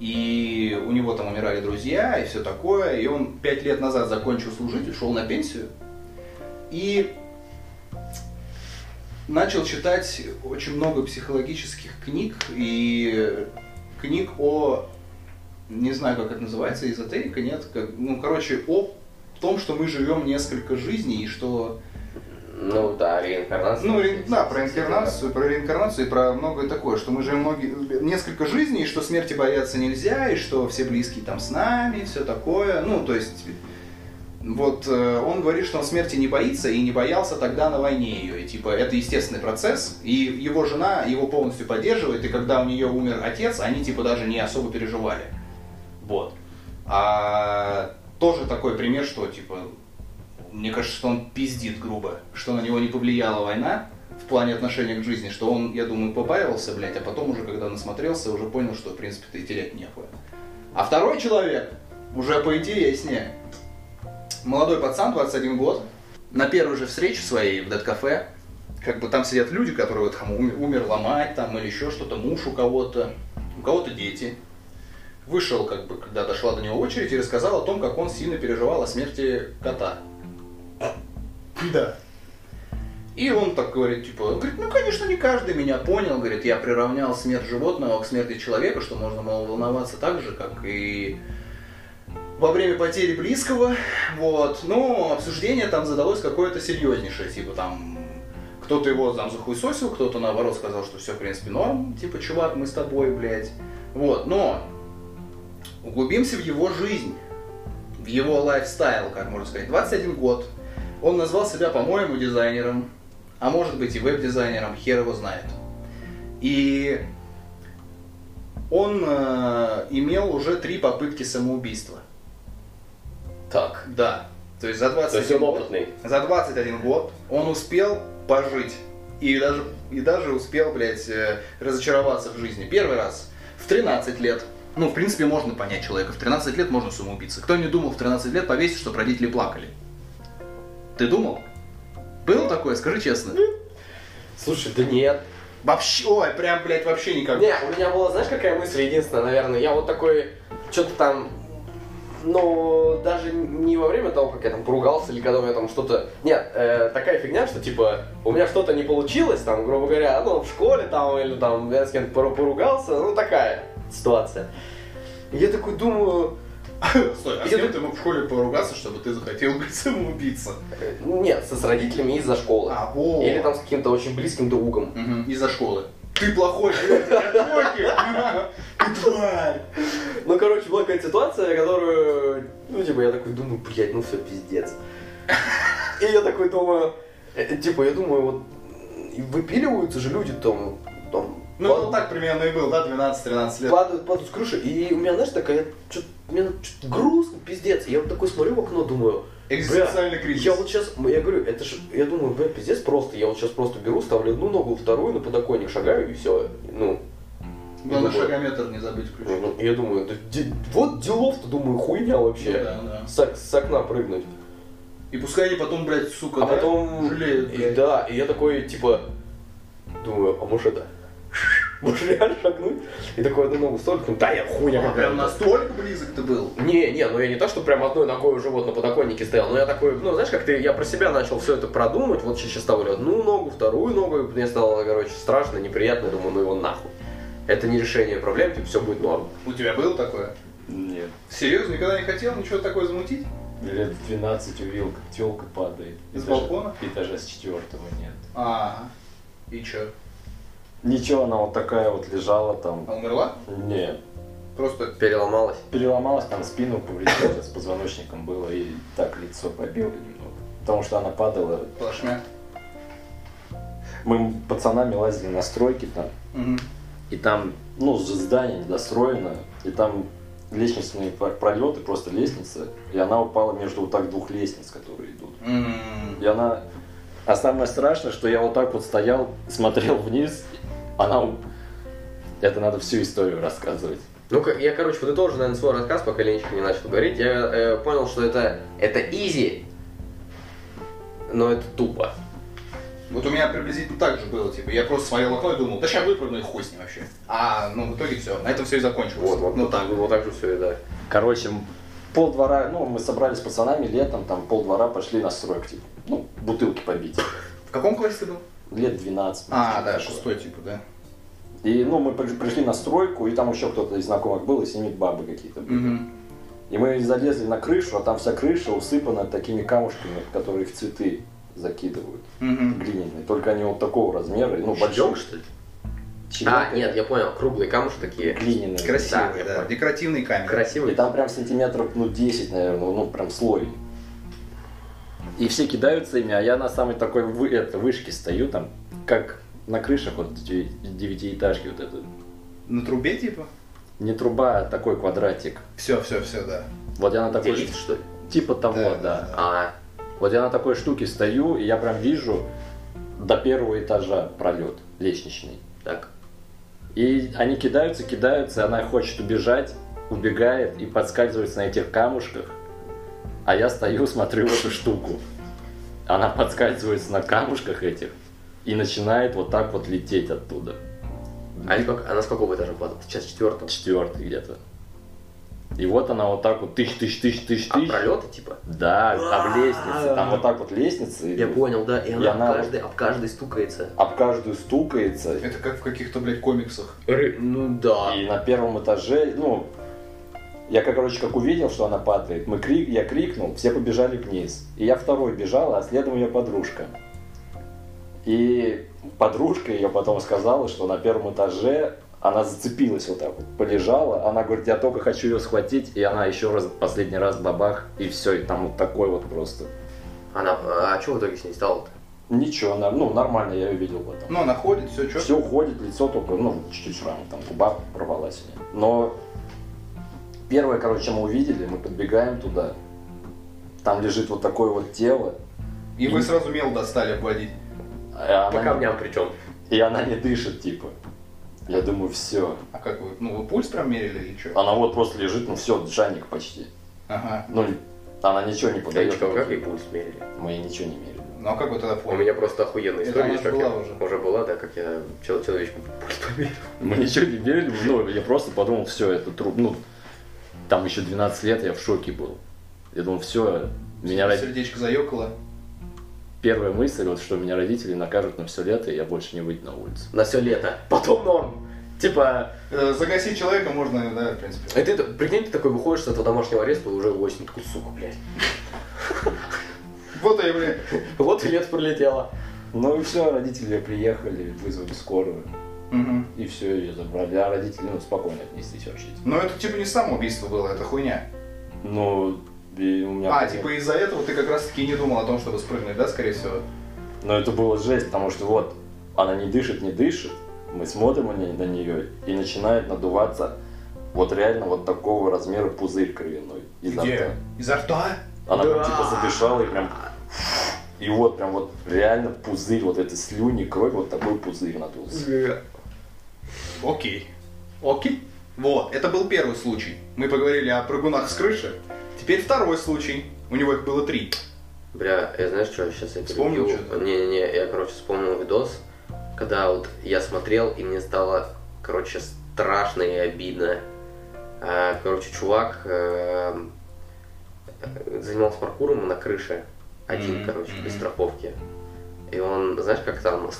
и у него там умирали друзья и все такое, и он пять лет назад закончил служить, ушел на пенсию, и начал читать очень много психологических книг. И книг о, не знаю, как это называется, эзотерика, нет, как, ну, короче, о том, что мы живем несколько жизней, и что Ну да, реинкарнация. ну, ре- да, про инкарнацию, про реинкарнацию и про многое такое, что мы живем многие, несколько жизней, и что смерти бояться нельзя, и что все близкие там с нами, все такое. Ну, то есть, вот э, он говорит, что он смерти не боится и не боялся тогда на войне ее. И типа это естественный процесс, и его жена его полностью поддерживает, и когда у нее умер отец, они типа даже не особо переживали. Вот. А тоже такой пример, что типа мне кажется, что он пиздит грубо, что на него не повлияла война в плане отношения к жизни, что он, я думаю, побаивался, блядь, а потом уже, когда насмотрелся, уже понял, что, в принципе-то и терять нехуй. А второй человек, уже поинтереснее. Молодой пацан, 21 год, на первой же встрече своей в Дэд-кафе, как бы там сидят люди, которые вот там умер, мать там или еще что-то, муж у кого-то, у кого-то дети. Вышел, как бы, когда дошла до него очередь, и рассказал о том, как он сильно переживал о смерти кота. Да. И он так говорит, типа, говорит, ну, конечно, не каждый меня понял, говорит, я приравнял смерть животного к смерти человека, что можно, мол, волноваться так же, как и во время потери близкого, вот, но обсуждение там задалось какое-то серьезнейшее, типа там кто-то его там захуесосил, кто-то наоборот сказал, что все, в принципе, норм, типа, чувак, мы с тобой, блядь, вот, но углубимся в его жизнь, в его лайфстайл, как можно сказать, 21 год, он назвал себя, по-моему, дизайнером, а может быть и веб-дизайнером, хер его знает. И он э, имел уже три попытки самоубийства. Так. Да. То есть за 21 То есть он год, опытный. за 21 год он успел пожить. И даже, и даже успел, блядь, э, разочароваться в жизни. Первый раз в 13 лет. Ну, в принципе, можно понять человека. В 13 лет можно самоубиться. Кто не думал в 13 лет повесить, чтобы родители плакали? Ты думал? Было такое? Скажи честно. Слушай, да нет. Вообще, ой, прям, блядь, вообще никак. Не, у меня была, знаешь, какая мысль единственная, наверное, я вот такой, что-то там, ну, даже не во время того, как я там поругался, или когда у меня там что-то... Нет, э, такая фигня, что, типа, у меня что-то не получилось, там, грубо говоря, ну, в школе там, или там, я с кем-то пору- поругался, ну, такая ситуация. И я такой думаю, Стой, а с кем ты мог в школе поругаться, чтобы ты захотел быть самоубийца? нет, с родителями из-за школы. А, вот. Или там с каким-то очень близким другом. Мгм, Из-за школы. Ты плохой, Ты тварь. Ну, короче, была какая-то ситуация, которую, ну, типа, я такой думаю, блядь, ну все, пиздец. И я такой думаю, э, э, типа, я думаю, вот, выпиливаются же люди там, там, Ну, вот так примерно и был, да, 12-13 лет. падают, падают с крыши, и у меня, знаешь, такая, что мне чё-то грустно, пиздец. Я вот такой смотрю в окно, думаю, Экзистенциальный кризис. Я вот сейчас, я говорю, это же, я думаю, бля, пиздец просто, я вот сейчас просто беру, ставлю одну ногу, вторую на подоконник, шагаю, и все, ну, Главное, думаю- шагометр не забыть включить. ну, я думаю, да де- вот делов-то, думаю, хуйня вообще. Ну да, да. С, с окна прыгнуть. И пускай они потом, блядь, сука, А да, потом... жалеют, и, да, и я такой, типа, думаю, а может это? Может реально шагнуть? И такой одну ногу сторону, ну, да, я хуйня А, прям какая-то. настолько близок ты был. Не, не, ну я не то, что прям одной ногой уже вот на подоконнике стоял, но я такой, ну знаешь, как ты, я про себя начал все это продумать, вот сейчас ставлю одну ногу, вторую ногу, и мне стало, короче, страшно, неприятно, думаю, ну его нахуй. Это не решение проблем, типа, все будет норм. У тебя было такое? Нет. Серьезно, никогда не хотел ничего такое замутить? Лет в 12 увидел, как телка падает. Из Этажа- балкона? Этажа с четвертого нет. А, и чё? Ничего, она вот такая вот лежала там. А умерла? Нет. Просто Переломалась. Переломалась, там спину повредила, с позвоночником было, и так лицо побило немного. Потому что она падала. плашмя. Мы пацанами лазили на стройки там, Мгм. и там, ну, здание недостроено, и там лестничные про- пролеты, просто лестница, и она упала между вот так двух лестниц, которые идут. М. И она... А самое страшное, что я вот так вот стоял, смотрел вниз, она... Это надо всю историю рассказывать. Ну, я, короче, подытожу, наверное, свой рассказ, пока Ленечка не начал говорить. Я э, понял, что это, это изи, но это тупо. Вот у меня приблизительно так же было, типа, я просто смотрел окно и думал, да сейчас выпрыгну и хуй с ним вообще. А, ну, в итоге все, на этом все и закончилось. Вот, вот, ну, так, вот так же все и да. Короче, пол двора, ну, мы собрались с пацанами летом, там пол двора пошли на стройку, типа, ну, бутылки побить. В каком классе ты был? Лет 12. А, да, шестой, типа, да. И, ну, мы при- пришли на стройку, и там еще кто-то из знакомых был, и с ними бабы какие-то были. Мгм. И мы залезли на крышу, а там вся крыша усыпана такими камушками, в которые их цветы закидывают, Мгм. глиняные. Только они вот такого размера, ну, большой. Щелк, что ли? А, нет, я понял, круглые камушки такие. Глиняные. Красивый, Да, да, понял. декоративный камень. И Красивые. там прям сантиметров, ну, 10, наверное, ну, прям слой. И все кидаются ими, а я на самой такой вы, это, вышке стою, там, как на крышах вот девятиэтажки вот это. На трубе, типа? Не труба, а такой квадратик. Все, все, все, да. Вот я на такой... лифт, что ли? Типа того, Да, да. да, да. А, Вот я на такой штуке стою, и я прям вижу до первого этажа пролет лестничный. так. И они кидаются, кидаются, она хочет убежать, убегает и подскальзывается на этих камушках. А я стою, смотрю в эту штуку. Она подскальзывается на камушках этих и начинает вот так вот лететь оттуда. А они сколько- она с какого этажа падает? Сейчас четвертого. Четвертый где-то. И вот она вот так вот тысяч, тысяч, тысяч, тысяч, А тысяч. пролеты типа? Да, об лестнице. Там вот так вот лестница Я понял, да. И И она, она об, каждой, об каждой стукается. Об каждую стукается. Это как в каких-то, блядь, комиксах. Ну да. И на первом этаже, ну, я, как, короче, как увидел, что она падает, мы крик, я крикнул, все побежали вниз. И я второй бежал, а следом ее подружка. И подружка ее потом сказала, что на первом этаже она зацепилась вот так вот, полежала. Она говорит, я только хочу ее схватить, и она еще раз, последний раз бабах, и все, и там вот такой вот просто. Она, а что в итоге с ней стало-то? Ничего, ну, нормально я ее видел потом. Ну, она ходит, все, что? Все уходит, лицо только, ну, чуть-чуть шрам, там губа порвалась у нее. Но первое, короче, мы увидели, мы подбегаем туда, там лежит вот такое вот тело, И вы сразу мел достали обводить. А По она, камням причем. и она не дышит, типа. Я думаю, все. А как вы, ну, вы пульс прям мерили или что? Она вот просто лежит, ну все, Джаник почти. Ага. Ну, она ничего не подает. Ячка, как ей пульс мерили? Мы ей ничего не мерили. Ну, а как вы тогда У поняли? меня просто охуенная Это история, же как была я уже. уже была, да, как я чел- человечку пульс померил. Мы ничего не мерили, ну, я просто подумал, все, это труп. Ну, там еще 12 лет, я в шоке был. Я думал, все, меня. Сердечко заёкало. Первая мысль, вот, что меня родители накажут на все лето, и я больше не выйду на улицу. На все лето. Потом норм. Типа, Э, Загасить человека можно, да, в принципе. и ты, прикинь, ты такой выходишь с этого домашнего ареста, и уже осень, такой, сука, блядь. Вот и, блядь. Вот и лето пролетело. Ну и все, родители приехали, вызвали скорую, и все, ее забрали. А родители, ну, спокойно отнеслись вообще. Но это типа не самоубийство было, это хуйня. Ну, и у меня... А, типа из-за этого ты как раз таки не думал о том, чтобы спрыгнуть, да, скорее всего? Но это было жесть, потому что вот, она не дышит, не дышит, мы смотрим на нее, на нее и начинает надуваться вот реально вот такого размера пузырь кровяной изо рта. Изо рта? Она прям Да. типа задышала и прям... И вот прям вот реально пузырь, вот этой слюни, кровь, вот такой пузырь надулся. Окей. Окей. Вот, это был первый случай. Мы поговорили о прыгунах с крыши. Теперь второй случай. У него их было три. Бля, я знаешь что, сейчас я Вспомнил что-то? Не-не-не, я, короче, вспомнил видос, когда вот я смотрел, и мне стало, короче, страшно и обидно. А, Короче, чувак э, э, занимался паркуром на крыше, один, Мгм, короче, без страховки. И он, знаешь, как там,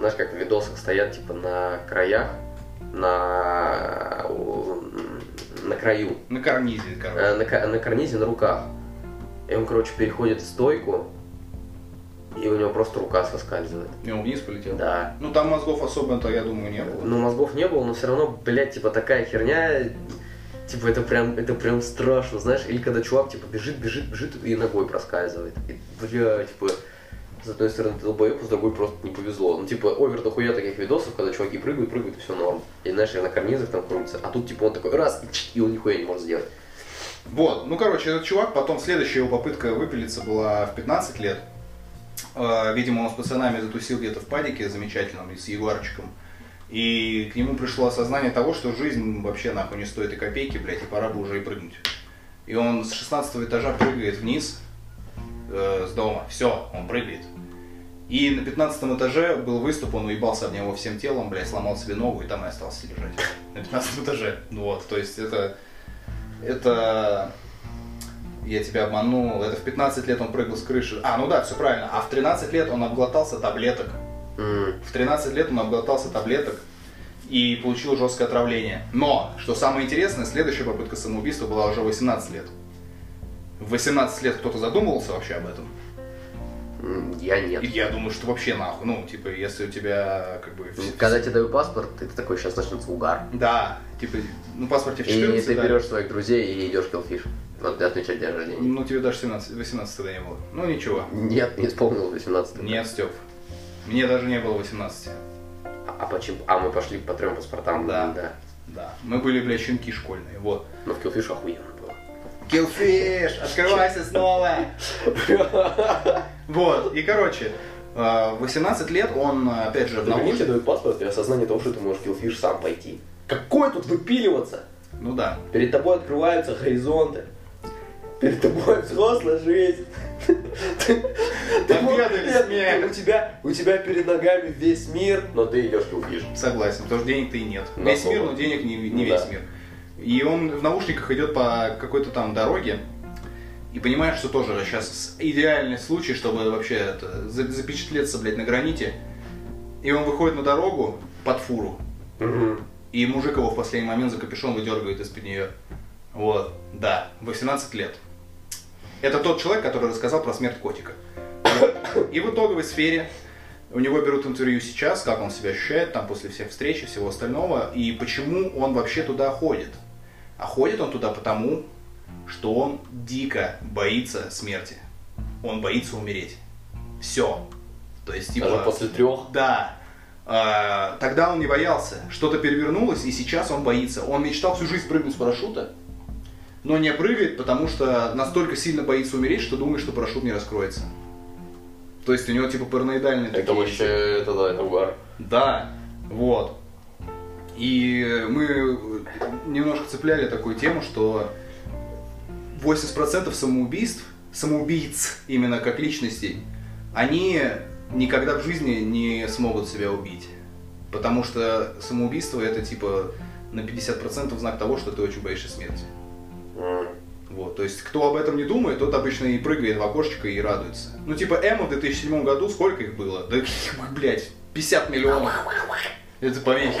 знаешь, как в видосах стоят, типа, на краях, на, на краю, На карнизе, Э, короче. на, на карнизе на руках. И он, короче, переходит стойку, и у него просто рука соскальзывает. И он вниз полетел. Да. Ну там мозгов особо-то, я думаю, не было. Ну, мозгов не было, но все равно, блядь, типа такая херня, типа это прям, это прям страшно, знаешь, или когда чувак, типа, бежит, бежит, бежит и ногой проскальзывает. И, бля, типа, с одной стороны ты долбоеб, с другой просто не повезло. Ну, типа, овер дохуя таких видосов, когда чуваки прыгают, прыгают, и все норм. И, знаешь, на карнизах там крутится. А тут, типа, он такой раз, и, и он нихуя не может сделать. Вот, ну короче, этот чувак, потом следующая его попытка выпилиться была в 15 лет. Э, Видимо, он с пацанами затусил где-то в падике замечательном, с ягуарчиком. И к нему пришло осознание того, что жизнь вообще нахуй не стоит и копейки, блядь, и пора бы уже и прыгнуть. И он с 16 этажа прыгает вниз э, с дома. Все, он прыгает. И на 15 этаже был выступ, он уебался об него всем телом, блядь, сломал себе ногу и там и остался лежать. На 15 этаже. Вот, то есть это... Это... Я тебя обманул. Это в 15 лет он прыгал с крыши. А, ну да, все правильно. А в 13 лет он обглотался таблеток. В 13 лет он обглотался таблеток и получил жесткое отравление. Но, что самое интересное, следующая попытка самоубийства была уже в 18 лет. В 18 лет кто-то задумывался вообще об этом? Я нет. И я думаю, что вообще нахуй. Ну, типа, если у тебя как бы... Когда тебе даю паспорт, ты такой, сейчас начнется угар. Да, типа, ну, паспорте в И 14, ты да. берешь своих друзей и идешь в Killfish. Вот отмечать день рождения. Ну, тебе даже 17, 18 тогда не было. Ну, ничего. Нет, не исполнил 18 Нет, Степ. Мне даже не было 18. А, а почему? А мы пошли по трем паспортам. Да. да. Да. Мы были, блядь, щенки школьные. Вот. Но в Killfish охуенно Killfish, открывайся снова! Вот, и короче, э, в 18 лет он, э, опять же, в прикинь, тебе дают паспорт и осознание того, что ты можешь Killfish сам пойти. Какое тут выпиливаться? Ну да. Перед тобой открываются горизонты. Перед тобой взрослая жизнь. У тебя, у тебя перед ногами весь мир, но ты идешь Killfish. Согласен, потому что денег-то и нет. Весь мир, но денег не, Ну весь мир. И он в наушниках идет по какой-то там дороге, и понимает, что тоже сейчас идеальный случай, чтобы вообще это, за- запечатлеться, блядь, на граните. И он выходит на дорогу под фуру, и мужик его в последний момент за капюшон выдергивает из-под нее. Вот, да, 18 лет. Это тот человек, который рассказал про смерть котика. И в итоговой сфере у него берут интервью сейчас, как он себя ощущает там после всех встреч и всего остального, и почему он вообще туда ходит. А ходит он туда потому, что он дико боится смерти. Он боится умереть. Все. То есть, типа... Даже после трех. Да. А, тогда он не боялся. Что-то перевернулось, и сейчас он боится. Он мечтал всю жизнь прыгнуть с парашюта, но не прыгает, потому что настолько сильно боится умереть, что думает, что парашют не раскроется. То есть у него типа параноидальные Это такие- вообще, это да, это угар. Да, вот. И мы немножко цепляли такую тему, что 80% самоубийств, самоубийц именно как личностей, они никогда в жизни не смогут себя убить. Потому что самоубийство это типа на 50% знак того, что ты очень боишься смерти. Вот, то есть, кто об этом не думает, тот обычно и прыгает в окошечко и радуется. Ну, типа, Эмо в 2007 году, сколько их было? Да, блядь, 50 миллионов. Это помехи.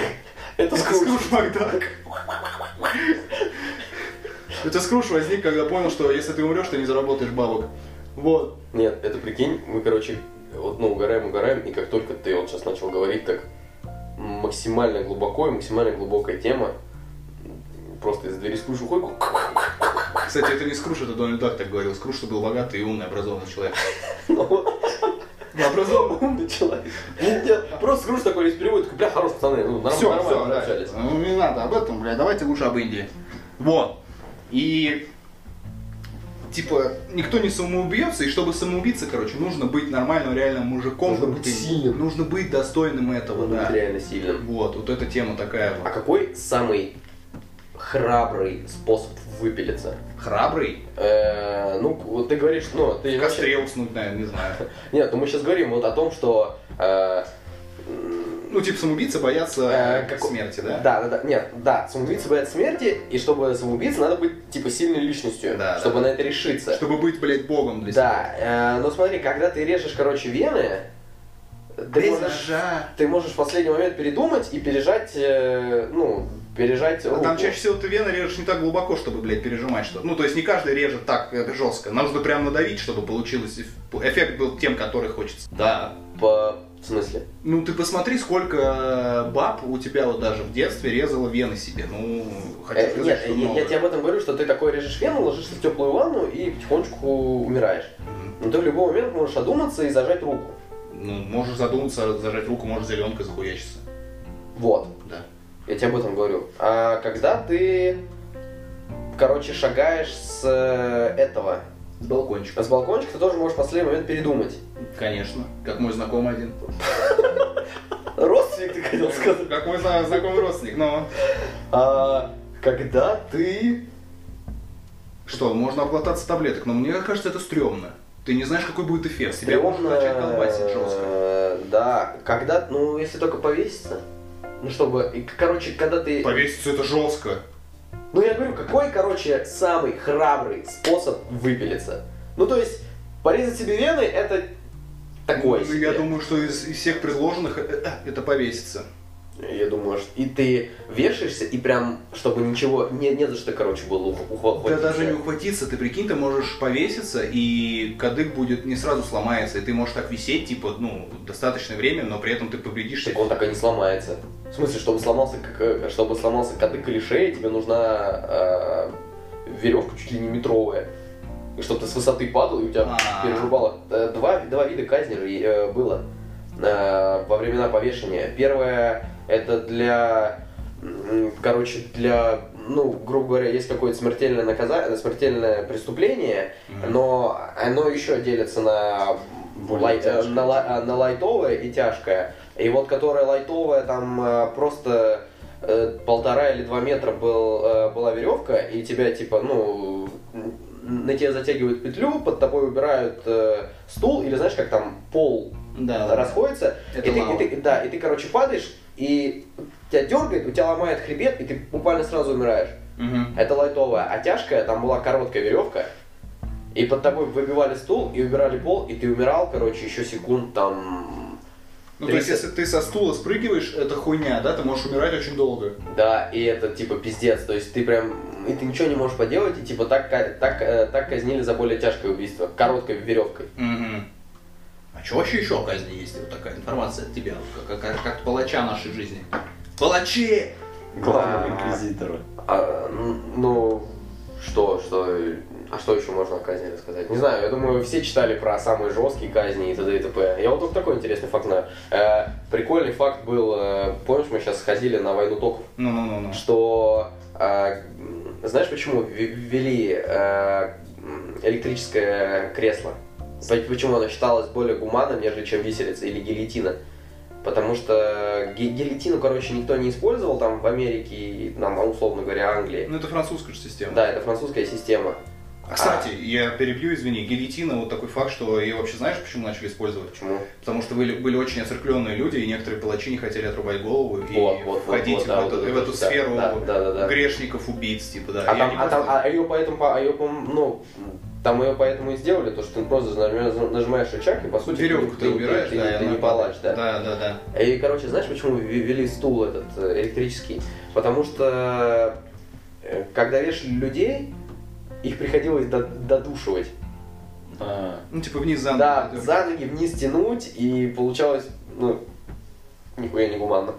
Это скучно. Макдак. Это Скруш возник, когда понял, что если ты умрешь, ты не заработаешь бабок. Вот. Нет, это прикинь, мы, короче, вот, ну, угораем, угораем, и как только ты вот сейчас начал говорить так максимально глубоко и максимально глубокая тема, просто из двери скруш уходит, Кстати, это не Скруш, это Дональд Дак так говорил. Скруш это был богатый и умный, образованный человек. Образованный. человек. Нет, просто скруш такой весь перевод, такой, бля, хорош, пацаны, ну, норм- Все, нормально все, общались. Ну, не надо об этом, блядь, давайте лучше об Индии. Вот. И типа никто не самоубьется, и чтобы самоубиться, короче, нужно быть нормальным реальным мужиком. Нужно быть сильным. Нужно быть достойным этого, Надо да. быть реально сильным. Вот, вот эта тема такая А вот. какой самый храбрый способ выпилиться? Храбрый. Э, ну, вот ты говоришь, ну, ты... В костре уснуть, наверное, не знаю. Нет, ну мы сейчас говорим вот о том, что... э, Ну, типа, самоубийцы боятся Э, како- смерти, да? Да, да, да. Нет, да, самоубийца боятся смерти, и чтобы самоубийца надо быть, типа, сильной личностью, Да, чтобы да. на это решиться. Чтобы быть, блядь, богом для себя. Да, э, но смотри, когда ты режешь, короче, вены, ты можешь, ты можешь в последний момент передумать и пережать, э, ну, пережать А руку. там чаще всего ты вены режешь не так глубоко, чтобы, блядь, пережимать что-то. Ну, то есть не каждый режет так э, жестко. Нужно прям надавить, чтобы получилось. эф- Эффект был тем, который хочется. Да. По... В смысле? Ну, ты посмотри, сколько баб у тебя вот даже в детстве резало вены себе. Ну, хочу Э, сказать, нет, что я, я тебе об этом говорю, что ты такой режешь вену, ложишься в теплую ванну и потихонечку умираешь. Мгм. Но ты в любой момент можешь одуматься и зажать руку. Ну, можешь задуматься, зажать руку, может зеленка захуячиться. Вот. Да. Я тебе об этом говорю. А когда ты, короче, шагаешь с э, этого, С балкончика. с балкончика, ты тоже можешь в последний момент передумать. Конечно. Как мой знакомый один. Родственник, ты хотел сказать. Как мой зна- знакомый родственник, но... А когда ты... Что, можно обглотаться таблеток, но мне кажется, это стрёмно. Ты не знаешь, какой будет эффект. Тебя Стрёмно, начать колбасить жестко. э, Да, когда, ну, если только повеситься. Ну, чтобы, и, короче, когда ты... Повеситься это жестко. Ну, я говорю, какой, короче, самый храбрый способ выпилиться? Ну, то есть, порезать себе вены, это такое Ну, себе. Я думаю, что из, из всех предложенных э, э, это повеситься. Я думаю, что... И ты вешаешься, и прям, чтобы ничего... Не, не за что, короче, было ух- ух- Да ухватиться. даже не ухватиться, ты прикинь, ты можешь повеситься, и кадык будет не сразу сломается, и ты можешь так висеть, типа, ну, достаточное время, но при этом ты повредишь Так он так и не сломается. В смысле, чтобы сломался, как, э, чтобы сломался кадык или шея, тебе нужна веревка чуть ли не метровая. И чтобы ты с высоты падал, и у тебя А. переживало. Э, Два, два вида казни э, было э, во времена повешения. Первое, это для, короче, для, ну, грубо говоря, есть какое-то смертельное наказание, смертельное преступление, Мгм. но оно еще делится на, лай- э, на, э, на лайтовое и тяжкое. И вот которая лайтовая, там э, просто э, полтора или два метра был, э, была веревка, и тебя типа, ну, на тебя затягивают петлю, под тобой убирают э, стул, или знаешь, как там пол Да, расходится, Это и ты, и ты- да, и ты, короче, падаешь, и тебя дергает, у тебя ломает хребет, и ты буквально сразу умираешь. Мгм. Это лайтовая. А тяжкая, там была короткая веревка, и под тобой выбивали стул, и убирали пол, и ты умирал, короче, еще секунд там... Ну, то есть, 30. если ты со стула спрыгиваешь, это хуйня, да, ты можешь умирать очень долго. Да, и это типа пиздец, то есть ты прям, и ты ничего не можешь поделать, и типа так, так, э, так казнили за более тяжкое убийство, короткой веревкой. Мгм. А что вообще еще о казни есть? Вот такая информация от тебя, как, как, как палача нашей жизни. Палачи! Главного инквизитора. А, ну, что, что, а что еще можно о казни рассказать? Не знаю, я думаю, все читали про самые жесткие казни и т.д. и т.п. Я вот только такой интересный факт знаю. Э, прикольный факт был, э, помнишь, мы сейчас ходили на войну токов, Ну-ну-ну-ну. что, э, знаешь, почему вве- ввели э, электрическое кресло? По- Почему оно считалось более гуманным, нежели чем виселица или гильотина? Потому что ги- гильотину, короче, никто не использовал там в Америке, там, условно говоря, Англии. Ну, это французская же система. Да, это французская система. А, кстати, я перебью, извини, гильотина, вот такой факт, что ее вообще знаешь, почему начали использовать? Почему? Потому что были, были очень оцеркленные люди, и некоторые палачи не хотели отрубать голову и Вот, вот, вот, входить вот, да, в, эту, вот в эту да, сферу да, да, да, да. грешников, убийц, типа, да. А И там, а там, а ее поэтому, а ее, ну, там ее поэтому и сделали, то, что ты просто нажимаешь, рычаг, и по сути веревку ты, ты убираешь, ты, да, ты она не палач, да. Да, да, да. И, короче, знаешь, почему вве- ввели стул этот э, электрический? Потому что э, когда вешали людей, их приходилось до- додушивать. А, Ну, типа вниз за Да, ноги. за ноги вниз тянуть, и получалось, ну, нихуя не гуманно.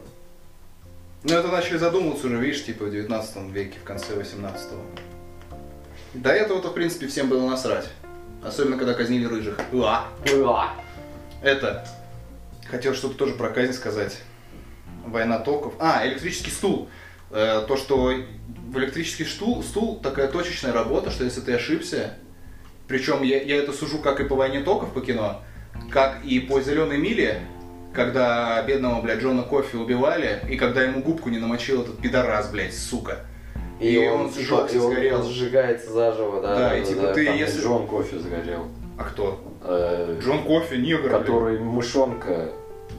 Ну, это начали задумываться уже, видишь, типа в 19 веке, в конце 18-го. До этого-то, в принципе, всем было насрать. Особенно, когда казнили рыжих. Уа! Уа. Это. Хотел что-то тоже про казнь сказать. Война токов. А, электрический стул. Э, то, что в электрический стул, стул такая точечная работа, что если ты ошибся, причем я, я это сужу как и по войне токов по кино, как и по зеленой миле, когда бедного, блядь, Джона Кофи убивали, и когда ему губку не намочил этот пидорас, блядь, сука. И, И он, он сжёгся, и он, сгорел. он сжигается заживо, да. Да, и типа ты- там если- Джон кофе сгорел. А кто? Э, Джон Кофи, негр, блядь. который мышонка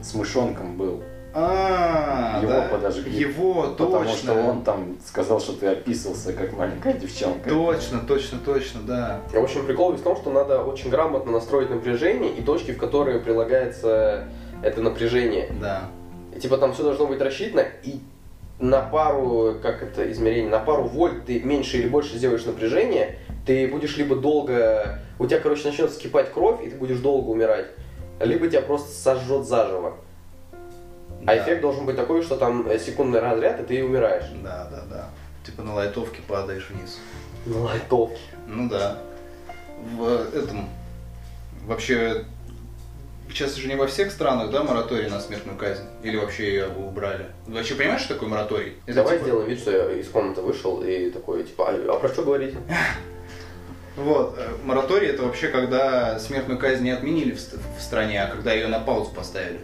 с мышонком был. А, Его да. подожгли. Его, точно. Потому что он там сказал, что ты описывался как маленькая девчонка. Точно, точно, точно, да. В общем, прикол весь в том, что надо очень грамотно настроить напряжение и точки, в которые прилагается это напряжение. Да. И, типа там все должно быть рассчитано, и на пару, как это измерение, на пару вольт ты меньше или больше сделаешь напряжение, ты будешь либо долго, у тебя, короче, начнет скипать кровь, и ты будешь долго умирать, либо тебя просто сожжет заживо. А Да. эффект должен быть такой, что там э, секундный разряд, и ты умираешь. Да, да, да. Типа на лайтовке падаешь вниз. На лайтовке. Ну да. В этом... Вообще... Сейчас же не во всех странах, да, мораторий на смертную казнь? Или вообще ее убрали? Вообще понимаешь, что такое мораторий? Это Давай типа- сделаем вид, что я из комнаты вышел и такой, типа, а, а про что говорите? Вот, э, мораторий это вообще когда смертную казнь не отменили в, в стране, а когда ее на паузу поставили.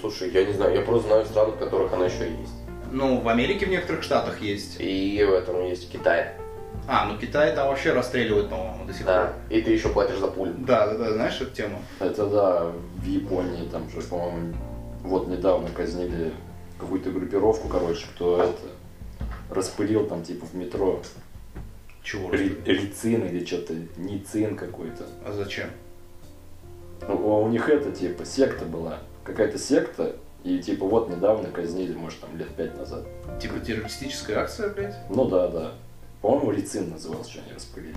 Слушай, я не знаю, я просто знаю страны, в которых она еще есть. Ну, в Америке в некоторых штатах есть. И в этом есть в Китае. А, ну Китай там вообще расстреливают, по-моему, до сих Да. пор. И ты еще платишь за пулю. Да, да, да, знаешь эту тему? Это да, в Японии там же, по-моему, вот недавно казнили какую-то группировку, короче, кто это распылил там типа в метро Чего? ри- рицин или что-то, ницин какой-то. А зачем? Ну, а у них это типа секта была, какая-то секта, и типа вот недавно казнили, может там лет пять назад. Типа террористическая акция, блядь? Ну да, да. По-моему, рицин назывался, что они распылили.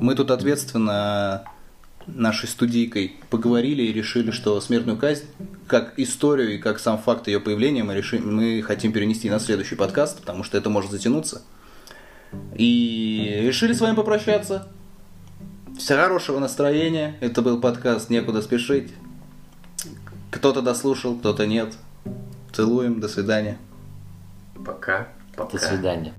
Мы тут ответственно нашей студийкой поговорили и решили, что смертную казнь, как историю и как сам факт ее появления, мы, реши, мы хотим перенести на следующий подкаст, потому что это может затянуться. И решили с вами попрощаться. Всего хорошего настроения. Это был подкаст «Некуда спешить». Кто-то дослушал, кто-то нет. Целуем, до свидания. Пока. Пока. До свидания.